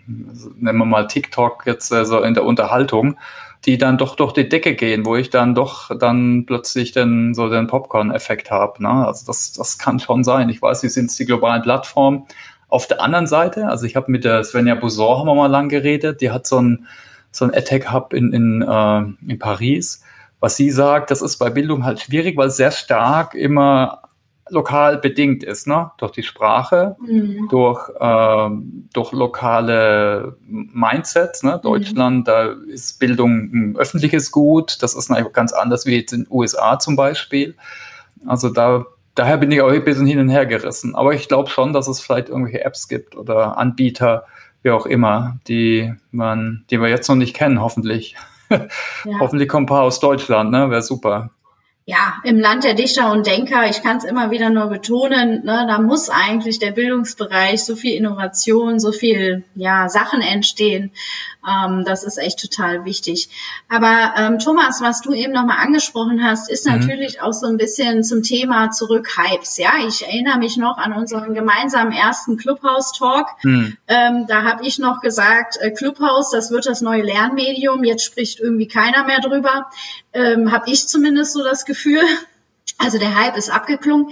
nennen wir mal TikTok jetzt also in der Unterhaltung, die dann doch durch die Decke gehen, wo ich dann doch dann plötzlich den, so den Popcorn-Effekt habe. Ne? Also das, das kann schon sein. Ich weiß, wie sind die globalen Plattformen. Auf der anderen Seite, also ich habe mit der Svenja Bousor haben wir mal lang geredet, die hat so ein, so ein Attack-Hub in, in, äh, in Paris was sie sagt, das ist bei Bildung halt schwierig, weil es sehr stark immer lokal bedingt ist, ne? Durch die Sprache, mhm. durch, äh, durch lokale Mindsets. Ne? Mhm. Deutschland, da ist Bildung ein öffentliches Gut. Das ist natürlich ganz anders wie jetzt in den USA zum Beispiel. Also da, daher bin ich auch ein bisschen hin und her gerissen. Aber ich glaube schon, dass es vielleicht irgendwelche Apps gibt oder Anbieter, wie auch immer, die man, die wir jetzt noch nicht kennen, hoffentlich. Ja. Hoffentlich kommt ein paar aus Deutschland, ne? Wäre super ja, im Land der Dichter und Denker, ich kann es immer wieder nur betonen, ne, da muss eigentlich der Bildungsbereich so viel Innovation, so viel ja, Sachen entstehen. Ähm, das ist echt total wichtig. Aber ähm, Thomas, was du eben nochmal angesprochen hast, ist mhm. natürlich auch so ein bisschen zum Thema zurück Hypes. Ja, ich erinnere mich noch an unseren gemeinsamen ersten Clubhouse-Talk. Mhm. Ähm, da habe ich noch gesagt, äh, Clubhouse, das wird das neue Lernmedium. Jetzt spricht irgendwie keiner mehr drüber. Ähm, habe ich zumindest so das Gefühl. Also der Hype ist abgeklungen.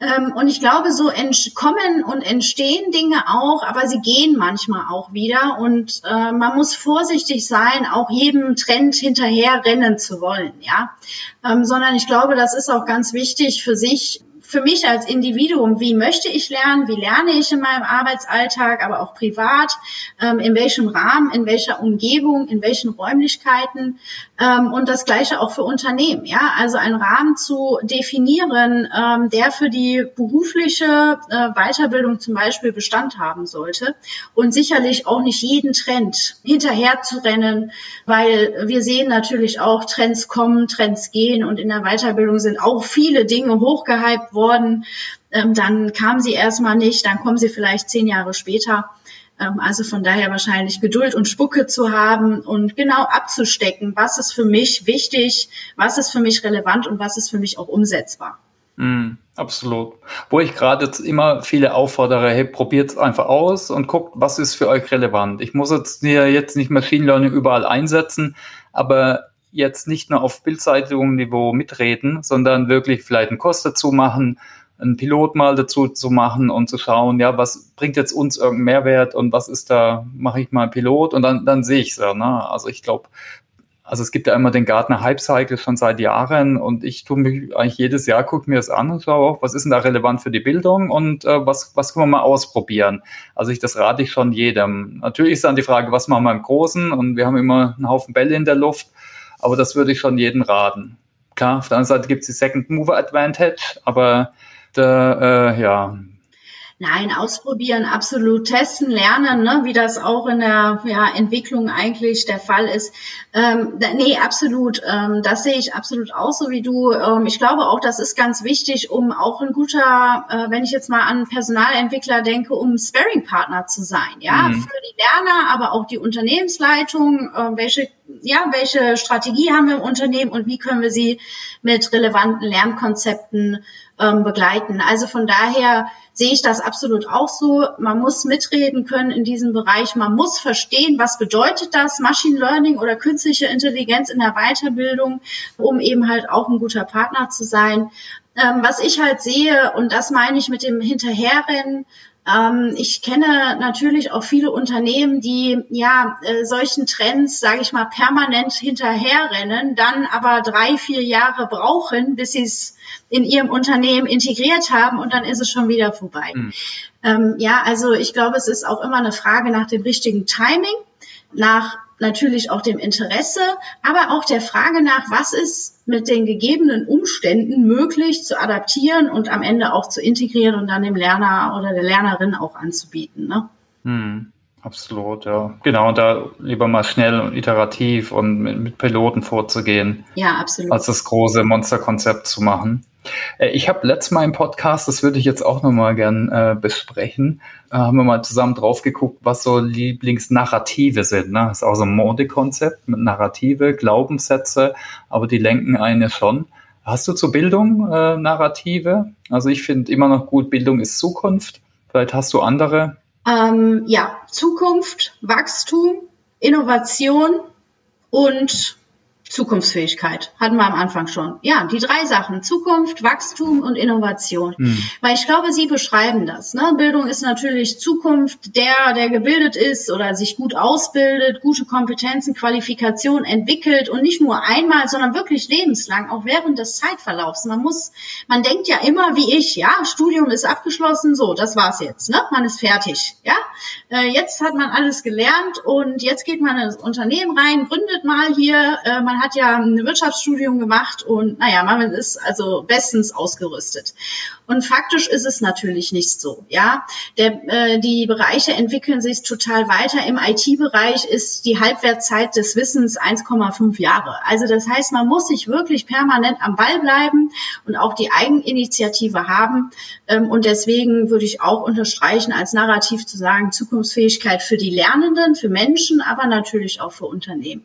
Ähm, und ich glaube, so kommen und entstehen Dinge auch, aber sie gehen manchmal auch wieder. Und äh, man muss vorsichtig sein, auch jedem Trend hinterher rennen zu wollen, ja. Ähm, sondern ich glaube, das ist auch ganz wichtig für sich für mich als Individuum, wie möchte ich lernen, wie lerne ich in meinem Arbeitsalltag, aber auch privat, ähm, in welchem Rahmen, in welcher Umgebung, in welchen Räumlichkeiten ähm, und das gleiche auch für Unternehmen. Ja, also einen Rahmen zu definieren, ähm, der für die berufliche äh, Weiterbildung zum Beispiel Bestand haben sollte und sicherlich auch nicht jeden Trend hinterher zu rennen, weil wir sehen natürlich auch Trends kommen, Trends gehen und in der Weiterbildung sind auch viele Dinge hochgehypt worden. Ähm, dann kam sie erstmal nicht, dann kommen sie vielleicht zehn Jahre später. Ähm, also von daher wahrscheinlich Geduld und Spucke zu haben und genau abzustecken, was ist für mich wichtig, was ist für mich relevant und was ist für mich auch umsetzbar. Mm, absolut. Wo ich gerade jetzt immer viele auffordere, hey, probiert es einfach aus und guckt, was ist für euch relevant. Ich muss jetzt jetzt nicht Machine Learning überall einsetzen, aber jetzt nicht nur auf Bildzeitungsniveau mitreden, sondern wirklich vielleicht einen Kurs dazu machen, einen Pilot mal dazu zu machen und zu schauen, ja, was bringt jetzt uns irgendeinen Mehrwert und was ist da, mache ich mal einen Pilot und dann, dann sehe ich es ja. Ne? Also ich glaube, also es gibt ja immer den Gartner Hype Cycle schon seit Jahren und ich tue mich eigentlich jedes Jahr, gucke mir das an und schaue auch, was ist denn da relevant für die Bildung und äh, was, was können wir mal ausprobieren. Also ich, das rate ich schon jedem. Natürlich ist dann die Frage, was machen wir im Großen und wir haben immer einen Haufen Bälle in der Luft aber das würde ich schon jedem raten. Klar, auf der anderen Seite gibt es die Second Mover Advantage, aber da, äh, ja, Nein, ausprobieren, absolut testen, lernen, ne, wie das auch in der ja, Entwicklung eigentlich der Fall ist. Ähm, nee, absolut. Ähm, das sehe ich absolut auch so wie du. Ähm, ich glaube auch, das ist ganz wichtig, um auch ein guter, äh, wenn ich jetzt mal an Personalentwickler denke, um Sparing-Partner zu sein. Ja, mhm. für die Lerner, aber auch die Unternehmensleitung. Äh, welche, ja, welche Strategie haben wir im Unternehmen und wie können wir sie mit relevanten Lernkonzepten ähm, begleiten? Also von daher sehe ich das absolut auch so. Man muss mitreden können in diesem Bereich. Man muss verstehen, was bedeutet das, Machine Learning oder künstliche Intelligenz in der Weiterbildung, um eben halt auch ein guter Partner zu sein. Ähm, was ich halt sehe, und das meine ich mit dem Hinterherrennen, ähm, ich kenne natürlich auch viele Unternehmen, die ja äh, solchen Trends, sage ich mal, permanent hinterherrennen, dann aber drei, vier Jahre brauchen, bis sie es in ihrem Unternehmen integriert haben und dann ist es schon wieder vorbei. Mhm. Ähm, ja, also ich glaube, es ist auch immer eine Frage nach dem richtigen Timing, nach natürlich auch dem Interesse, aber auch der Frage nach, was ist mit den gegebenen Umständen möglich zu adaptieren und am Ende auch zu integrieren und dann dem Lerner oder der Lernerin auch anzubieten. Ne? Hm, absolut, ja. Genau, und da lieber mal schnell und iterativ und mit, mit Piloten vorzugehen. Ja, absolut. Als das große Monsterkonzept zu machen. Äh, ich habe letztes Mal im Podcast, das würde ich jetzt auch nochmal gern äh, besprechen, äh, haben wir mal zusammen drauf geguckt, was so Lieblingsnarrative sind. Ne? Das ist auch so ein Modekonzept mit Narrative, Glaubenssätze, aber die lenken eine schon. Hast du zur Bildung äh, Narrative? Also ich finde immer noch gut, Bildung ist Zukunft. Vielleicht hast du andere. Ähm, ja, Zukunft, Wachstum, Innovation und Zukunftsfähigkeit hatten wir am Anfang schon. Ja, die drei Sachen, Zukunft, Wachstum und Innovation. Mhm. Weil ich glaube, Sie beschreiben das. Ne? Bildung ist natürlich Zukunft, der, der gebildet ist oder sich gut ausbildet, gute Kompetenzen, Qualifikation entwickelt und nicht nur einmal, sondern wirklich lebenslang, auch während des Zeitverlaufs. Man muss, man denkt ja immer wie ich, ja, Studium ist abgeschlossen, so, das war's jetzt, ne? Man ist fertig, ja. Äh, jetzt hat man alles gelernt und jetzt geht man ins Unternehmen rein, gründet mal hier, äh, man hat ja ein Wirtschaftsstudium gemacht und naja, man ist also bestens ausgerüstet. Und faktisch ist es natürlich nicht so. Ja, Der, äh, die Bereiche entwickeln sich total weiter. Im IT-Bereich ist die Halbwertzeit des Wissens 1,5 Jahre. Also das heißt, man muss sich wirklich permanent am Ball bleiben und auch die Eigeninitiative haben. Ähm, und deswegen würde ich auch unterstreichen, als Narrativ zu sagen, Zukunftsfähigkeit für die Lernenden, für Menschen, aber natürlich auch für Unternehmen.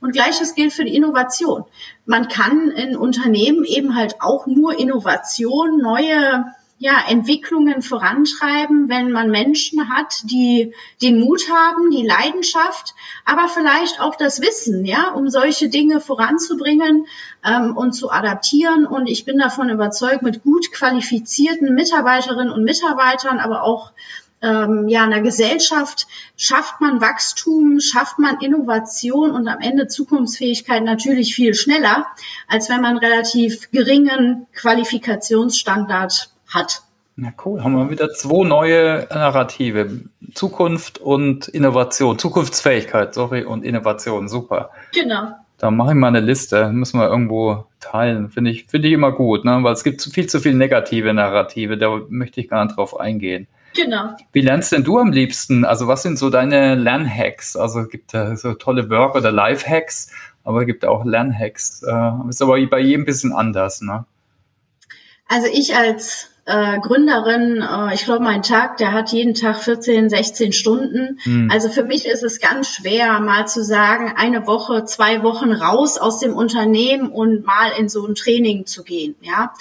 Und gleiches gilt für die Innovation. Man kann in Unternehmen eben halt auch nur Innovation, neue ja, Entwicklungen vorantreiben, wenn man Menschen hat, die den Mut haben, die Leidenschaft, aber vielleicht auch das Wissen, ja, um solche Dinge voranzubringen ähm, und zu adaptieren. Und ich bin davon überzeugt, mit gut qualifizierten Mitarbeiterinnen und Mitarbeitern, aber auch ähm, ja, einer Gesellschaft schafft man Wachstum, schafft man Innovation und am Ende Zukunftsfähigkeit natürlich viel schneller, als wenn man relativ geringen Qualifikationsstandard hat. Ja, cool. Haben wir wieder zwei neue Narrative. Zukunft und Innovation. Zukunftsfähigkeit, sorry, und Innovation. Super. Genau. Da mache ich mal eine Liste. Müssen wir irgendwo teilen. Finde ich, finde ich immer gut, ne? Weil es gibt viel zu viel negative Narrative. Da möchte ich gar nicht drauf eingehen. Genau. Wie lernst denn du am liebsten? Also was sind so deine Lernhacks? Also gibt es so tolle Work- oder Life-Hacks, aber es gibt auch Lernhacks. Äh, ist aber bei jedem ein bisschen anders, ne? Also ich als äh, Gründerin, äh, ich glaube, mein Tag, der hat jeden Tag 14, 16 Stunden. Mhm. Also für mich ist es ganz schwer, mal zu sagen, eine Woche, zwei Wochen raus aus dem Unternehmen und mal in so ein Training zu gehen. Ja,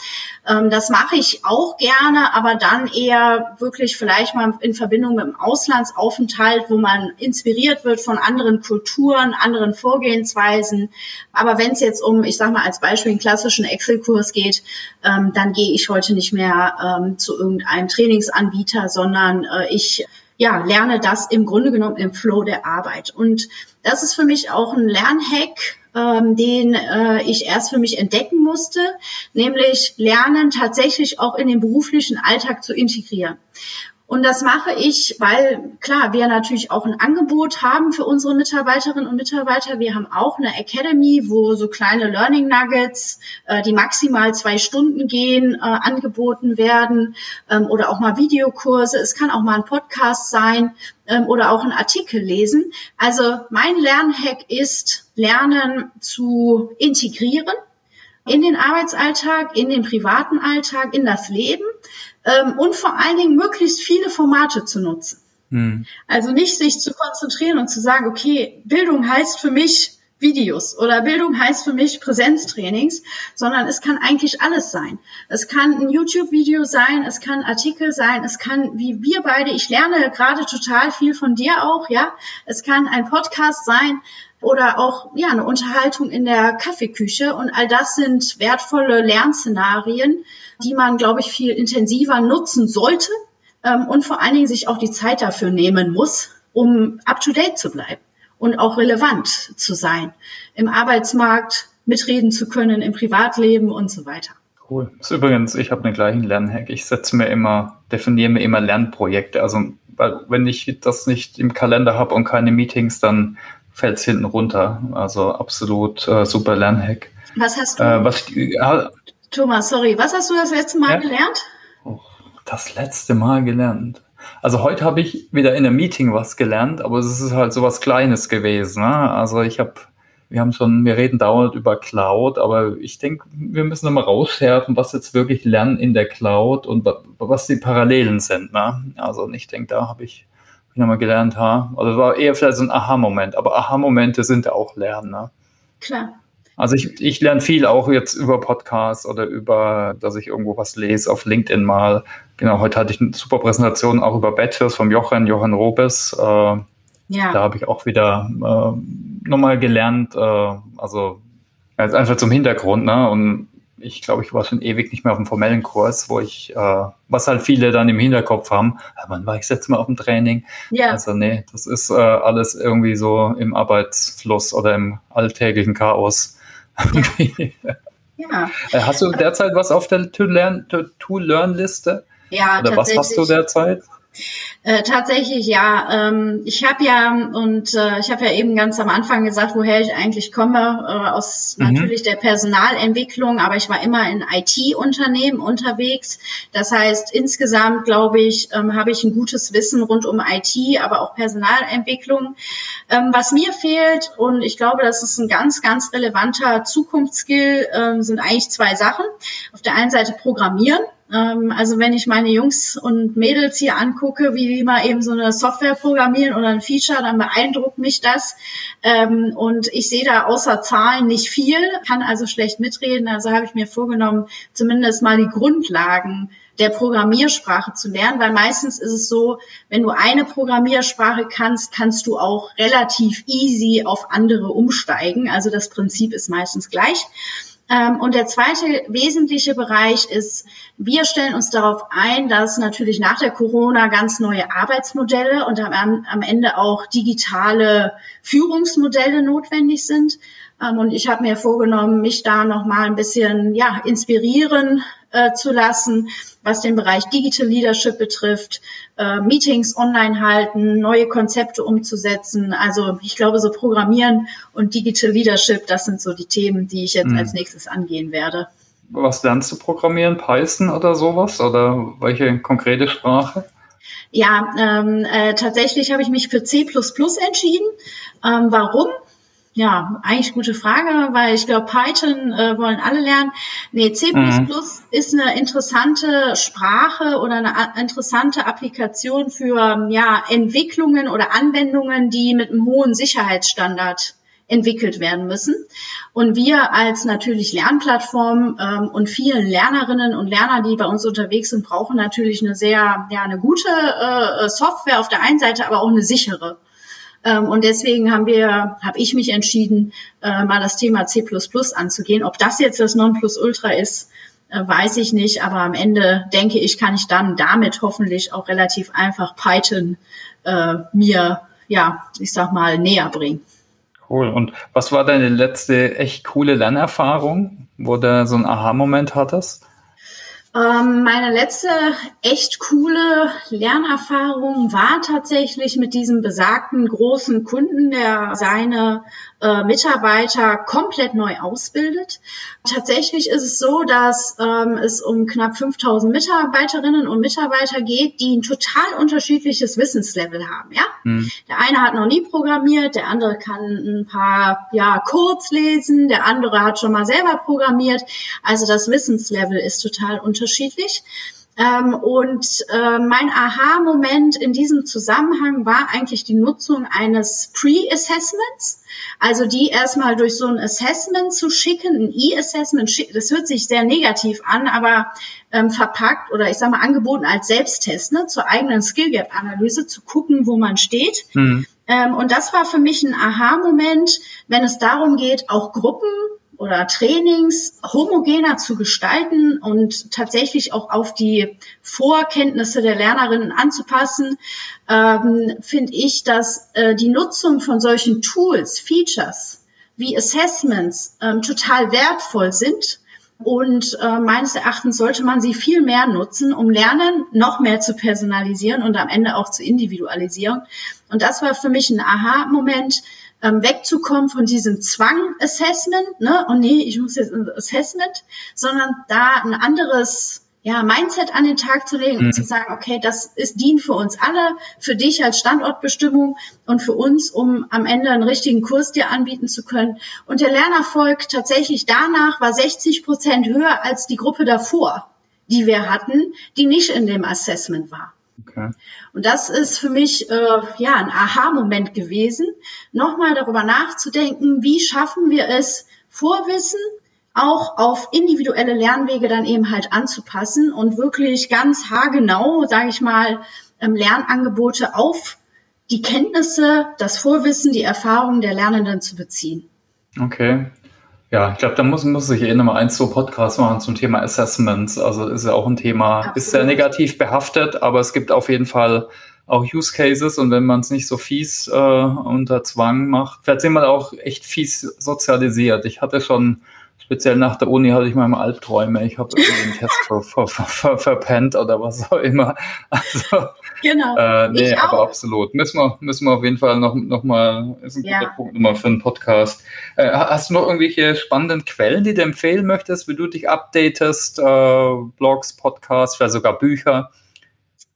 ähm, das mache ich auch gerne, aber dann eher wirklich vielleicht mal in Verbindung mit dem Auslandsaufenthalt, wo man inspiriert wird von anderen Kulturen, anderen Vorgehensweisen. Aber wenn es jetzt um, ich sage mal als Beispiel, einen klassischen Excel-Kurs geht, ähm, dann gehe ich heute nicht mehr ähm, zu irgendeinem Trainingsanbieter, sondern äh, ich ja, lerne das im Grunde genommen im Flow der Arbeit. Und das ist für mich auch ein Lernhack, ähm, den äh, ich erst für mich entdecken musste, nämlich Lernen tatsächlich auch in den beruflichen Alltag zu integrieren. Und das mache ich, weil klar, wir natürlich auch ein Angebot haben für unsere Mitarbeiterinnen und Mitarbeiter. Wir haben auch eine Academy, wo so kleine Learning Nuggets, äh, die maximal zwei Stunden gehen, äh, angeboten werden ähm, oder auch mal Videokurse. Es kann auch mal ein Podcast sein ähm, oder auch ein Artikel lesen. Also mein Lernhack ist, Lernen zu integrieren in den Arbeitsalltag, in den privaten Alltag, in das Leben ähm, und vor allen Dingen möglichst viele Formate zu nutzen. Hm. Also nicht sich zu konzentrieren und zu sagen, okay, Bildung heißt für mich Videos oder Bildung heißt für mich Präsenztrainings, sondern es kann eigentlich alles sein. Es kann ein YouTube-Video sein, es kann Artikel sein, es kann, wie wir beide, ich lerne gerade total viel von dir auch, ja. Es kann ein Podcast sein oder auch, ja, eine Unterhaltung in der Kaffeeküche und all das sind wertvolle Lernszenarien, die man, glaube ich, viel intensiver nutzen sollte ähm, und vor allen Dingen sich auch die Zeit dafür nehmen muss, um up-to-date zu bleiben und auch relevant zu sein, im Arbeitsmarkt mitreden zu können, im Privatleben und so weiter. Cool. Das ist übrigens, ich habe den gleichen Lernhack. Ich setze mir immer, definiere mir immer Lernprojekte. Also, weil, wenn ich das nicht im Kalender habe und keine Meetings, dann fällt es hinten runter. Also absolut äh, super Lernhack. Was hast du? Äh, was, äh, Thomas, sorry, was hast du das letzte Mal ja? gelernt? Oh, das letzte Mal gelernt. Also heute habe ich wieder in einem Meeting was gelernt, aber es ist halt so was Kleines gewesen. Ne? Also ich habe, wir haben schon, wir reden dauernd über Cloud, aber ich denke, wir müssen nochmal rausschärfen, was jetzt wirklich lernen in der Cloud und was die Parallelen sind. Ne? Also ich denke, da habe ich, nochmal gelernt, ha. Also es war eher vielleicht so ein Aha-Moment, aber Aha-Momente sind ja auch Lernen. Ne? Klar. Also ich, ich lerne viel auch jetzt über Podcasts oder über, dass ich irgendwo was lese, auf LinkedIn mal. Genau, heute hatte ich eine super Präsentation auch über Bachelors vom Jochen, Johann Robes. Äh, ja. Da habe ich auch wieder äh, nochmal gelernt, äh, also einfach zum Hintergrund, ne? Und ich glaube, ich war schon ewig nicht mehr auf einem formellen Kurs, wo ich, äh, was halt viele dann im Hinterkopf haben, wann war ich jetzt mal auf dem Training? Ja. Also nee, das ist äh, alles irgendwie so im Arbeitsfluss oder im alltäglichen Chaos ja. Äh, hast du derzeit was auf der To-Learn-Liste? Ja, Oder was hast du derzeit? Äh, tatsächlich ja. Ähm, ich habe ja und äh, ich habe ja eben ganz am Anfang gesagt, woher ich eigentlich komme, äh, aus mhm. natürlich der Personalentwicklung, aber ich war immer in IT-Unternehmen unterwegs. Das heißt, insgesamt glaube ich, ähm, habe ich ein gutes Wissen rund um IT, aber auch Personalentwicklung. Ähm, was mir fehlt und ich glaube, das ist ein ganz, ganz relevanter Zukunftsskill, ähm, sind eigentlich zwei Sachen. Auf der einen Seite Programmieren. Ähm, also wenn ich meine Jungs und Mädels hier angucke, wie die mal eben so eine Software programmieren oder ein Feature, dann beeindruckt mich das. Ähm, und ich sehe da außer Zahlen nicht viel, kann also schlecht mitreden. Also habe ich mir vorgenommen, zumindest mal die Grundlagen der Programmiersprache zu lernen, weil meistens ist es so, wenn du eine Programmiersprache kannst, kannst du auch relativ easy auf andere umsteigen. Also das Prinzip ist meistens gleich. Ähm, und der zweite wesentliche Bereich ist, wir stellen uns darauf ein, dass natürlich nach der Corona ganz neue Arbeitsmodelle und am, am Ende auch digitale Führungsmodelle notwendig sind. Ähm, und ich habe mir vorgenommen, mich da noch mal ein bisschen ja, inspirieren äh, zu lassen, was den Bereich Digital Leadership betrifft, äh, Meetings online halten, neue Konzepte umzusetzen. Also ich glaube, so Programmieren und Digital Leadership, das sind so die Themen, die ich jetzt mhm. als nächstes angehen werde. Was lernst du programmieren? Python oder sowas? Oder welche konkrete Sprache? Ja, ähm, äh, tatsächlich habe ich mich für C entschieden. Ähm, warum? Ja, eigentlich gute Frage, weil ich glaube, Python äh, wollen alle lernen. Nee, C++ mhm. ist eine interessante Sprache oder eine interessante Applikation für ja, Entwicklungen oder Anwendungen, die mit einem hohen Sicherheitsstandard entwickelt werden müssen. Und wir als natürlich Lernplattform ähm, und vielen Lernerinnen und Lerner, die bei uns unterwegs sind, brauchen natürlich eine sehr, ja, eine gute äh, Software auf der einen Seite, aber auch eine sichere. Ähm, und deswegen haben wir, habe ich mich entschieden, äh, mal das Thema C++ anzugehen. Ob das jetzt das Nonplusultra ist, äh, weiß ich nicht, aber am Ende denke ich, kann ich dann damit hoffentlich auch relativ einfach Python äh, mir, ja, ich sag mal, näher bringen. Cool. Und was war deine letzte echt coole Lernerfahrung, wo du so einen Aha-Moment hattest? Ähm, meine letzte echt coole Lernerfahrung war tatsächlich mit diesem besagten großen Kunden, der seine äh, Mitarbeiter komplett neu ausbildet. Tatsächlich ist es so, dass ähm, es um knapp 5000 Mitarbeiterinnen und Mitarbeiter geht, die ein total unterschiedliches Wissenslevel haben. Ja, mhm. der eine hat noch nie programmiert, der andere kann ein paar ja Codes lesen, der andere hat schon mal selber programmiert. Also das Wissenslevel ist total unterschiedlich. Ähm, und äh, mein Aha-Moment in diesem Zusammenhang war eigentlich die Nutzung eines Pre-Assessments. Also die erstmal durch so ein Assessment zu schicken, ein E-Assessment, das hört sich sehr negativ an, aber ähm, verpackt oder ich sage mal angeboten als Selbsttest ne, zur eigenen Skill Gap Analyse zu gucken, wo man steht. Mhm. Ähm, und das war für mich ein Aha-Moment, wenn es darum geht, auch Gruppen oder Trainings homogener zu gestalten und tatsächlich auch auf die Vorkenntnisse der Lernerinnen anzupassen, ähm, finde ich, dass äh, die Nutzung von solchen Tools, Features wie Assessments ähm, total wertvoll sind. Und äh, meines Erachtens sollte man sie viel mehr nutzen, um Lernen noch mehr zu personalisieren und am Ende auch zu individualisieren. Und das war für mich ein Aha-Moment, ähm, wegzukommen von diesem Zwang-Assessment, ne, und nee, ich muss jetzt ein Assessment, sondern da ein anderes ja, Mindset an den Tag zu legen mhm. und zu sagen, okay, das ist dient für uns alle, für dich als Standortbestimmung und für uns, um am Ende einen richtigen Kurs dir anbieten zu können. Und der Lernerfolg tatsächlich danach war 60 Prozent höher als die Gruppe davor, die wir hatten, die nicht in dem Assessment war. Okay. Und das ist für mich äh, ja ein Aha-Moment gewesen, nochmal darüber nachzudenken, wie schaffen wir es, Vorwissen auch auf individuelle Lernwege dann eben halt anzupassen und wirklich ganz haargenau, sage ich mal, ähm, Lernangebote auf die Kenntnisse, das Vorwissen, die Erfahrungen der Lernenden zu beziehen. Okay. Ja, ich glaube, da muss, muss ich eh nochmal eins so Podcast machen zum Thema Assessments. Also ist ja auch ein Thema, Absolut. ist sehr negativ behaftet, aber es gibt auf jeden Fall auch Use Cases und wenn man es nicht so fies äh, unter Zwang macht, vielleicht sind wir auch echt fies sozialisiert. Ich hatte schon speziell nach der Uni hatte ich manchmal Albträume. Ich habe irgendwie einen Test ver, ver, ver, verpennt oder was auch immer. Also, genau. Äh, nee, ich aber auch. absolut. Müssen wir, müssen wir auf jeden Fall noch, noch mal, ist ein ja. guter Punkt nochmal für einen Podcast. Äh, hast du noch irgendwelche spannenden Quellen, die du empfehlen möchtest, wie du dich updatest? Äh, Blogs, Podcasts, vielleicht sogar Bücher?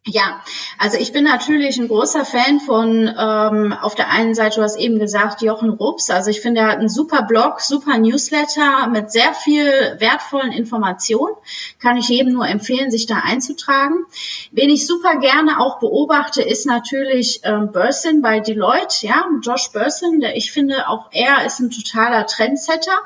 Ja, also ich bin natürlich ein großer Fan von, ähm, auf der einen Seite, du hast eben gesagt, Jochen Rups. Also ich finde, er hat einen super Blog, super Newsletter mit sehr viel wertvollen Informationen. Kann ich jedem nur empfehlen, sich da einzutragen. Wen ich super gerne auch beobachte, ist natürlich ähm, Bursin bei Deloitte, ja, Josh Bursin, der ich finde, auch er ist ein totaler Trendsetter.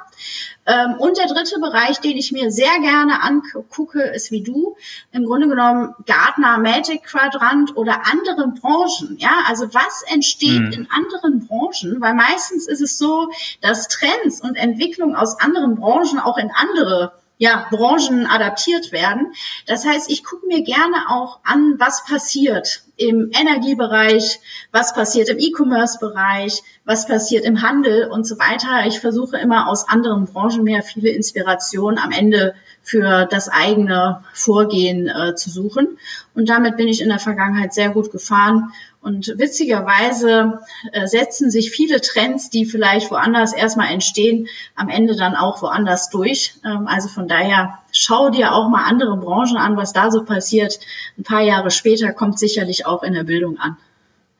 Ähm, und der dritte Bereich, den ich mir sehr gerne angucke, ist wie du, im Grunde genommen Gartner Magic Quadrant oder andere Branchen. Ja, also was entsteht mhm. in anderen Branchen? Weil meistens ist es so, dass Trends und Entwicklungen aus anderen Branchen auch in andere ja, Branchen adaptiert werden. Das heißt, ich gucke mir gerne auch an, was passiert im Energiebereich, was passiert im E-Commerce-Bereich, was passiert im Handel und so weiter. Ich versuche immer aus anderen Branchen mehr viele Inspirationen am Ende für das eigene Vorgehen äh, zu suchen. Und damit bin ich in der Vergangenheit sehr gut gefahren. Und witzigerweise äh, setzen sich viele Trends, die vielleicht woanders erstmal entstehen, am Ende dann auch woanders durch. Ähm, also von daher schau dir auch mal andere Branchen an, was da so passiert. Ein paar Jahre später kommt sicherlich auch in der Bildung an.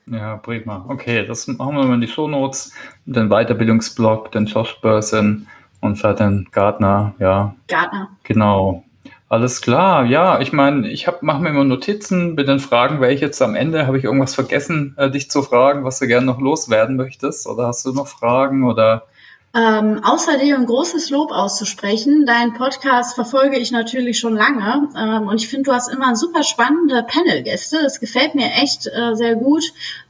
Ja, prima. Okay, das machen wir mal in die Show Notes. Den Weiterbildungsblog, den Josh Börsen und den Gartner, ja. Gartner. Genau. Alles klar, ja, ich meine, ich mache mir immer Notizen mit den Fragen, welche jetzt am Ende, habe ich irgendwas vergessen, äh, dich zu fragen, was du gerne noch loswerden möchtest? Oder hast du noch Fragen oder ähm, außerdem ein großes Lob auszusprechen. Deinen Podcast verfolge ich natürlich schon lange ähm, und ich finde, du hast immer super spannende Panel-Gäste. Das gefällt mir echt äh, sehr gut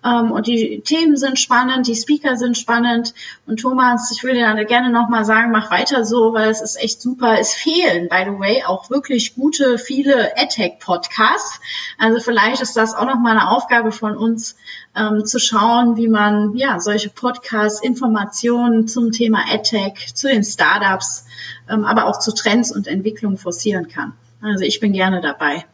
ähm, und die Themen sind spannend, die Speaker sind spannend und Thomas, ich würde dir gerne nochmal sagen, mach weiter so, weil es ist echt super. Es fehlen, by the way, auch wirklich gute, viele AdTech-Podcasts. Also vielleicht ist das auch nochmal eine Aufgabe von uns, ähm, zu schauen, wie man ja solche Podcasts, Informationen zum Thema AdTech, zu den Startups, ähm, aber auch zu Trends und Entwicklungen forcieren kann. Also ich bin gerne dabei.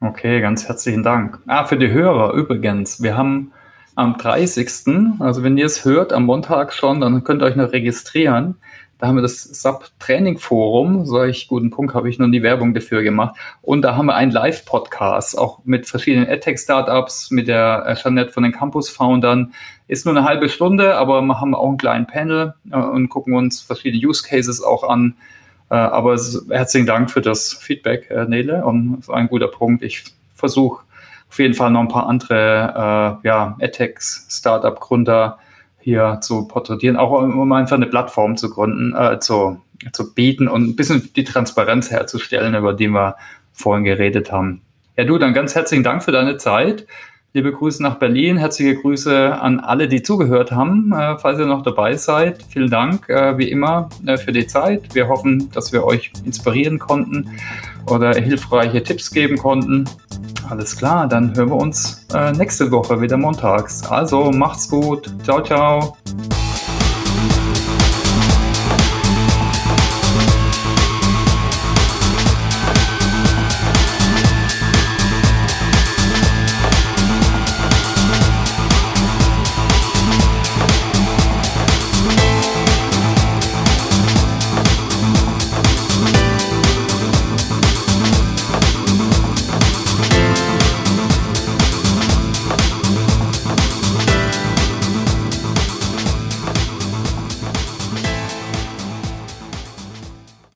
Okay, ganz herzlichen Dank. Ah, für die Hörer übrigens, wir haben am 30., also wenn ihr es hört, am Montag schon, dann könnt ihr euch noch registrieren. Da haben wir das Sub-Training-Forum, solch guten Punkt habe ich noch nie Werbung dafür gemacht. Und da haben wir einen Live-Podcast, auch mit verschiedenen EdTech-Startups, mit der äh, Jeanette von den Campus-Foundern. Ist nur eine halbe Stunde, aber wir haben auch einen kleinen Panel äh, und gucken uns verschiedene Use-Cases auch an. Äh, aber herzlichen Dank für das Feedback, Nele. Und das war ein guter Punkt. Ich versuche auf jeden Fall noch ein paar andere äh, ja, EdTech-Startup-Gründer hier zu porträtieren, auch um einfach eine Plattform zu gründen, äh, zu, zu bieten und ein bisschen die Transparenz herzustellen, über die wir vorhin geredet haben. Ja, du, dann ganz herzlichen Dank für deine Zeit. Liebe Grüße nach Berlin, herzliche Grüße an alle, die zugehört haben, äh, falls ihr noch dabei seid. Vielen Dank, äh, wie immer, äh, für die Zeit. Wir hoffen, dass wir euch inspirieren konnten oder hilfreiche Tipps geben konnten. Alles klar, dann hören wir uns äh, nächste Woche wieder montags. Also macht's gut. Ciao, ciao.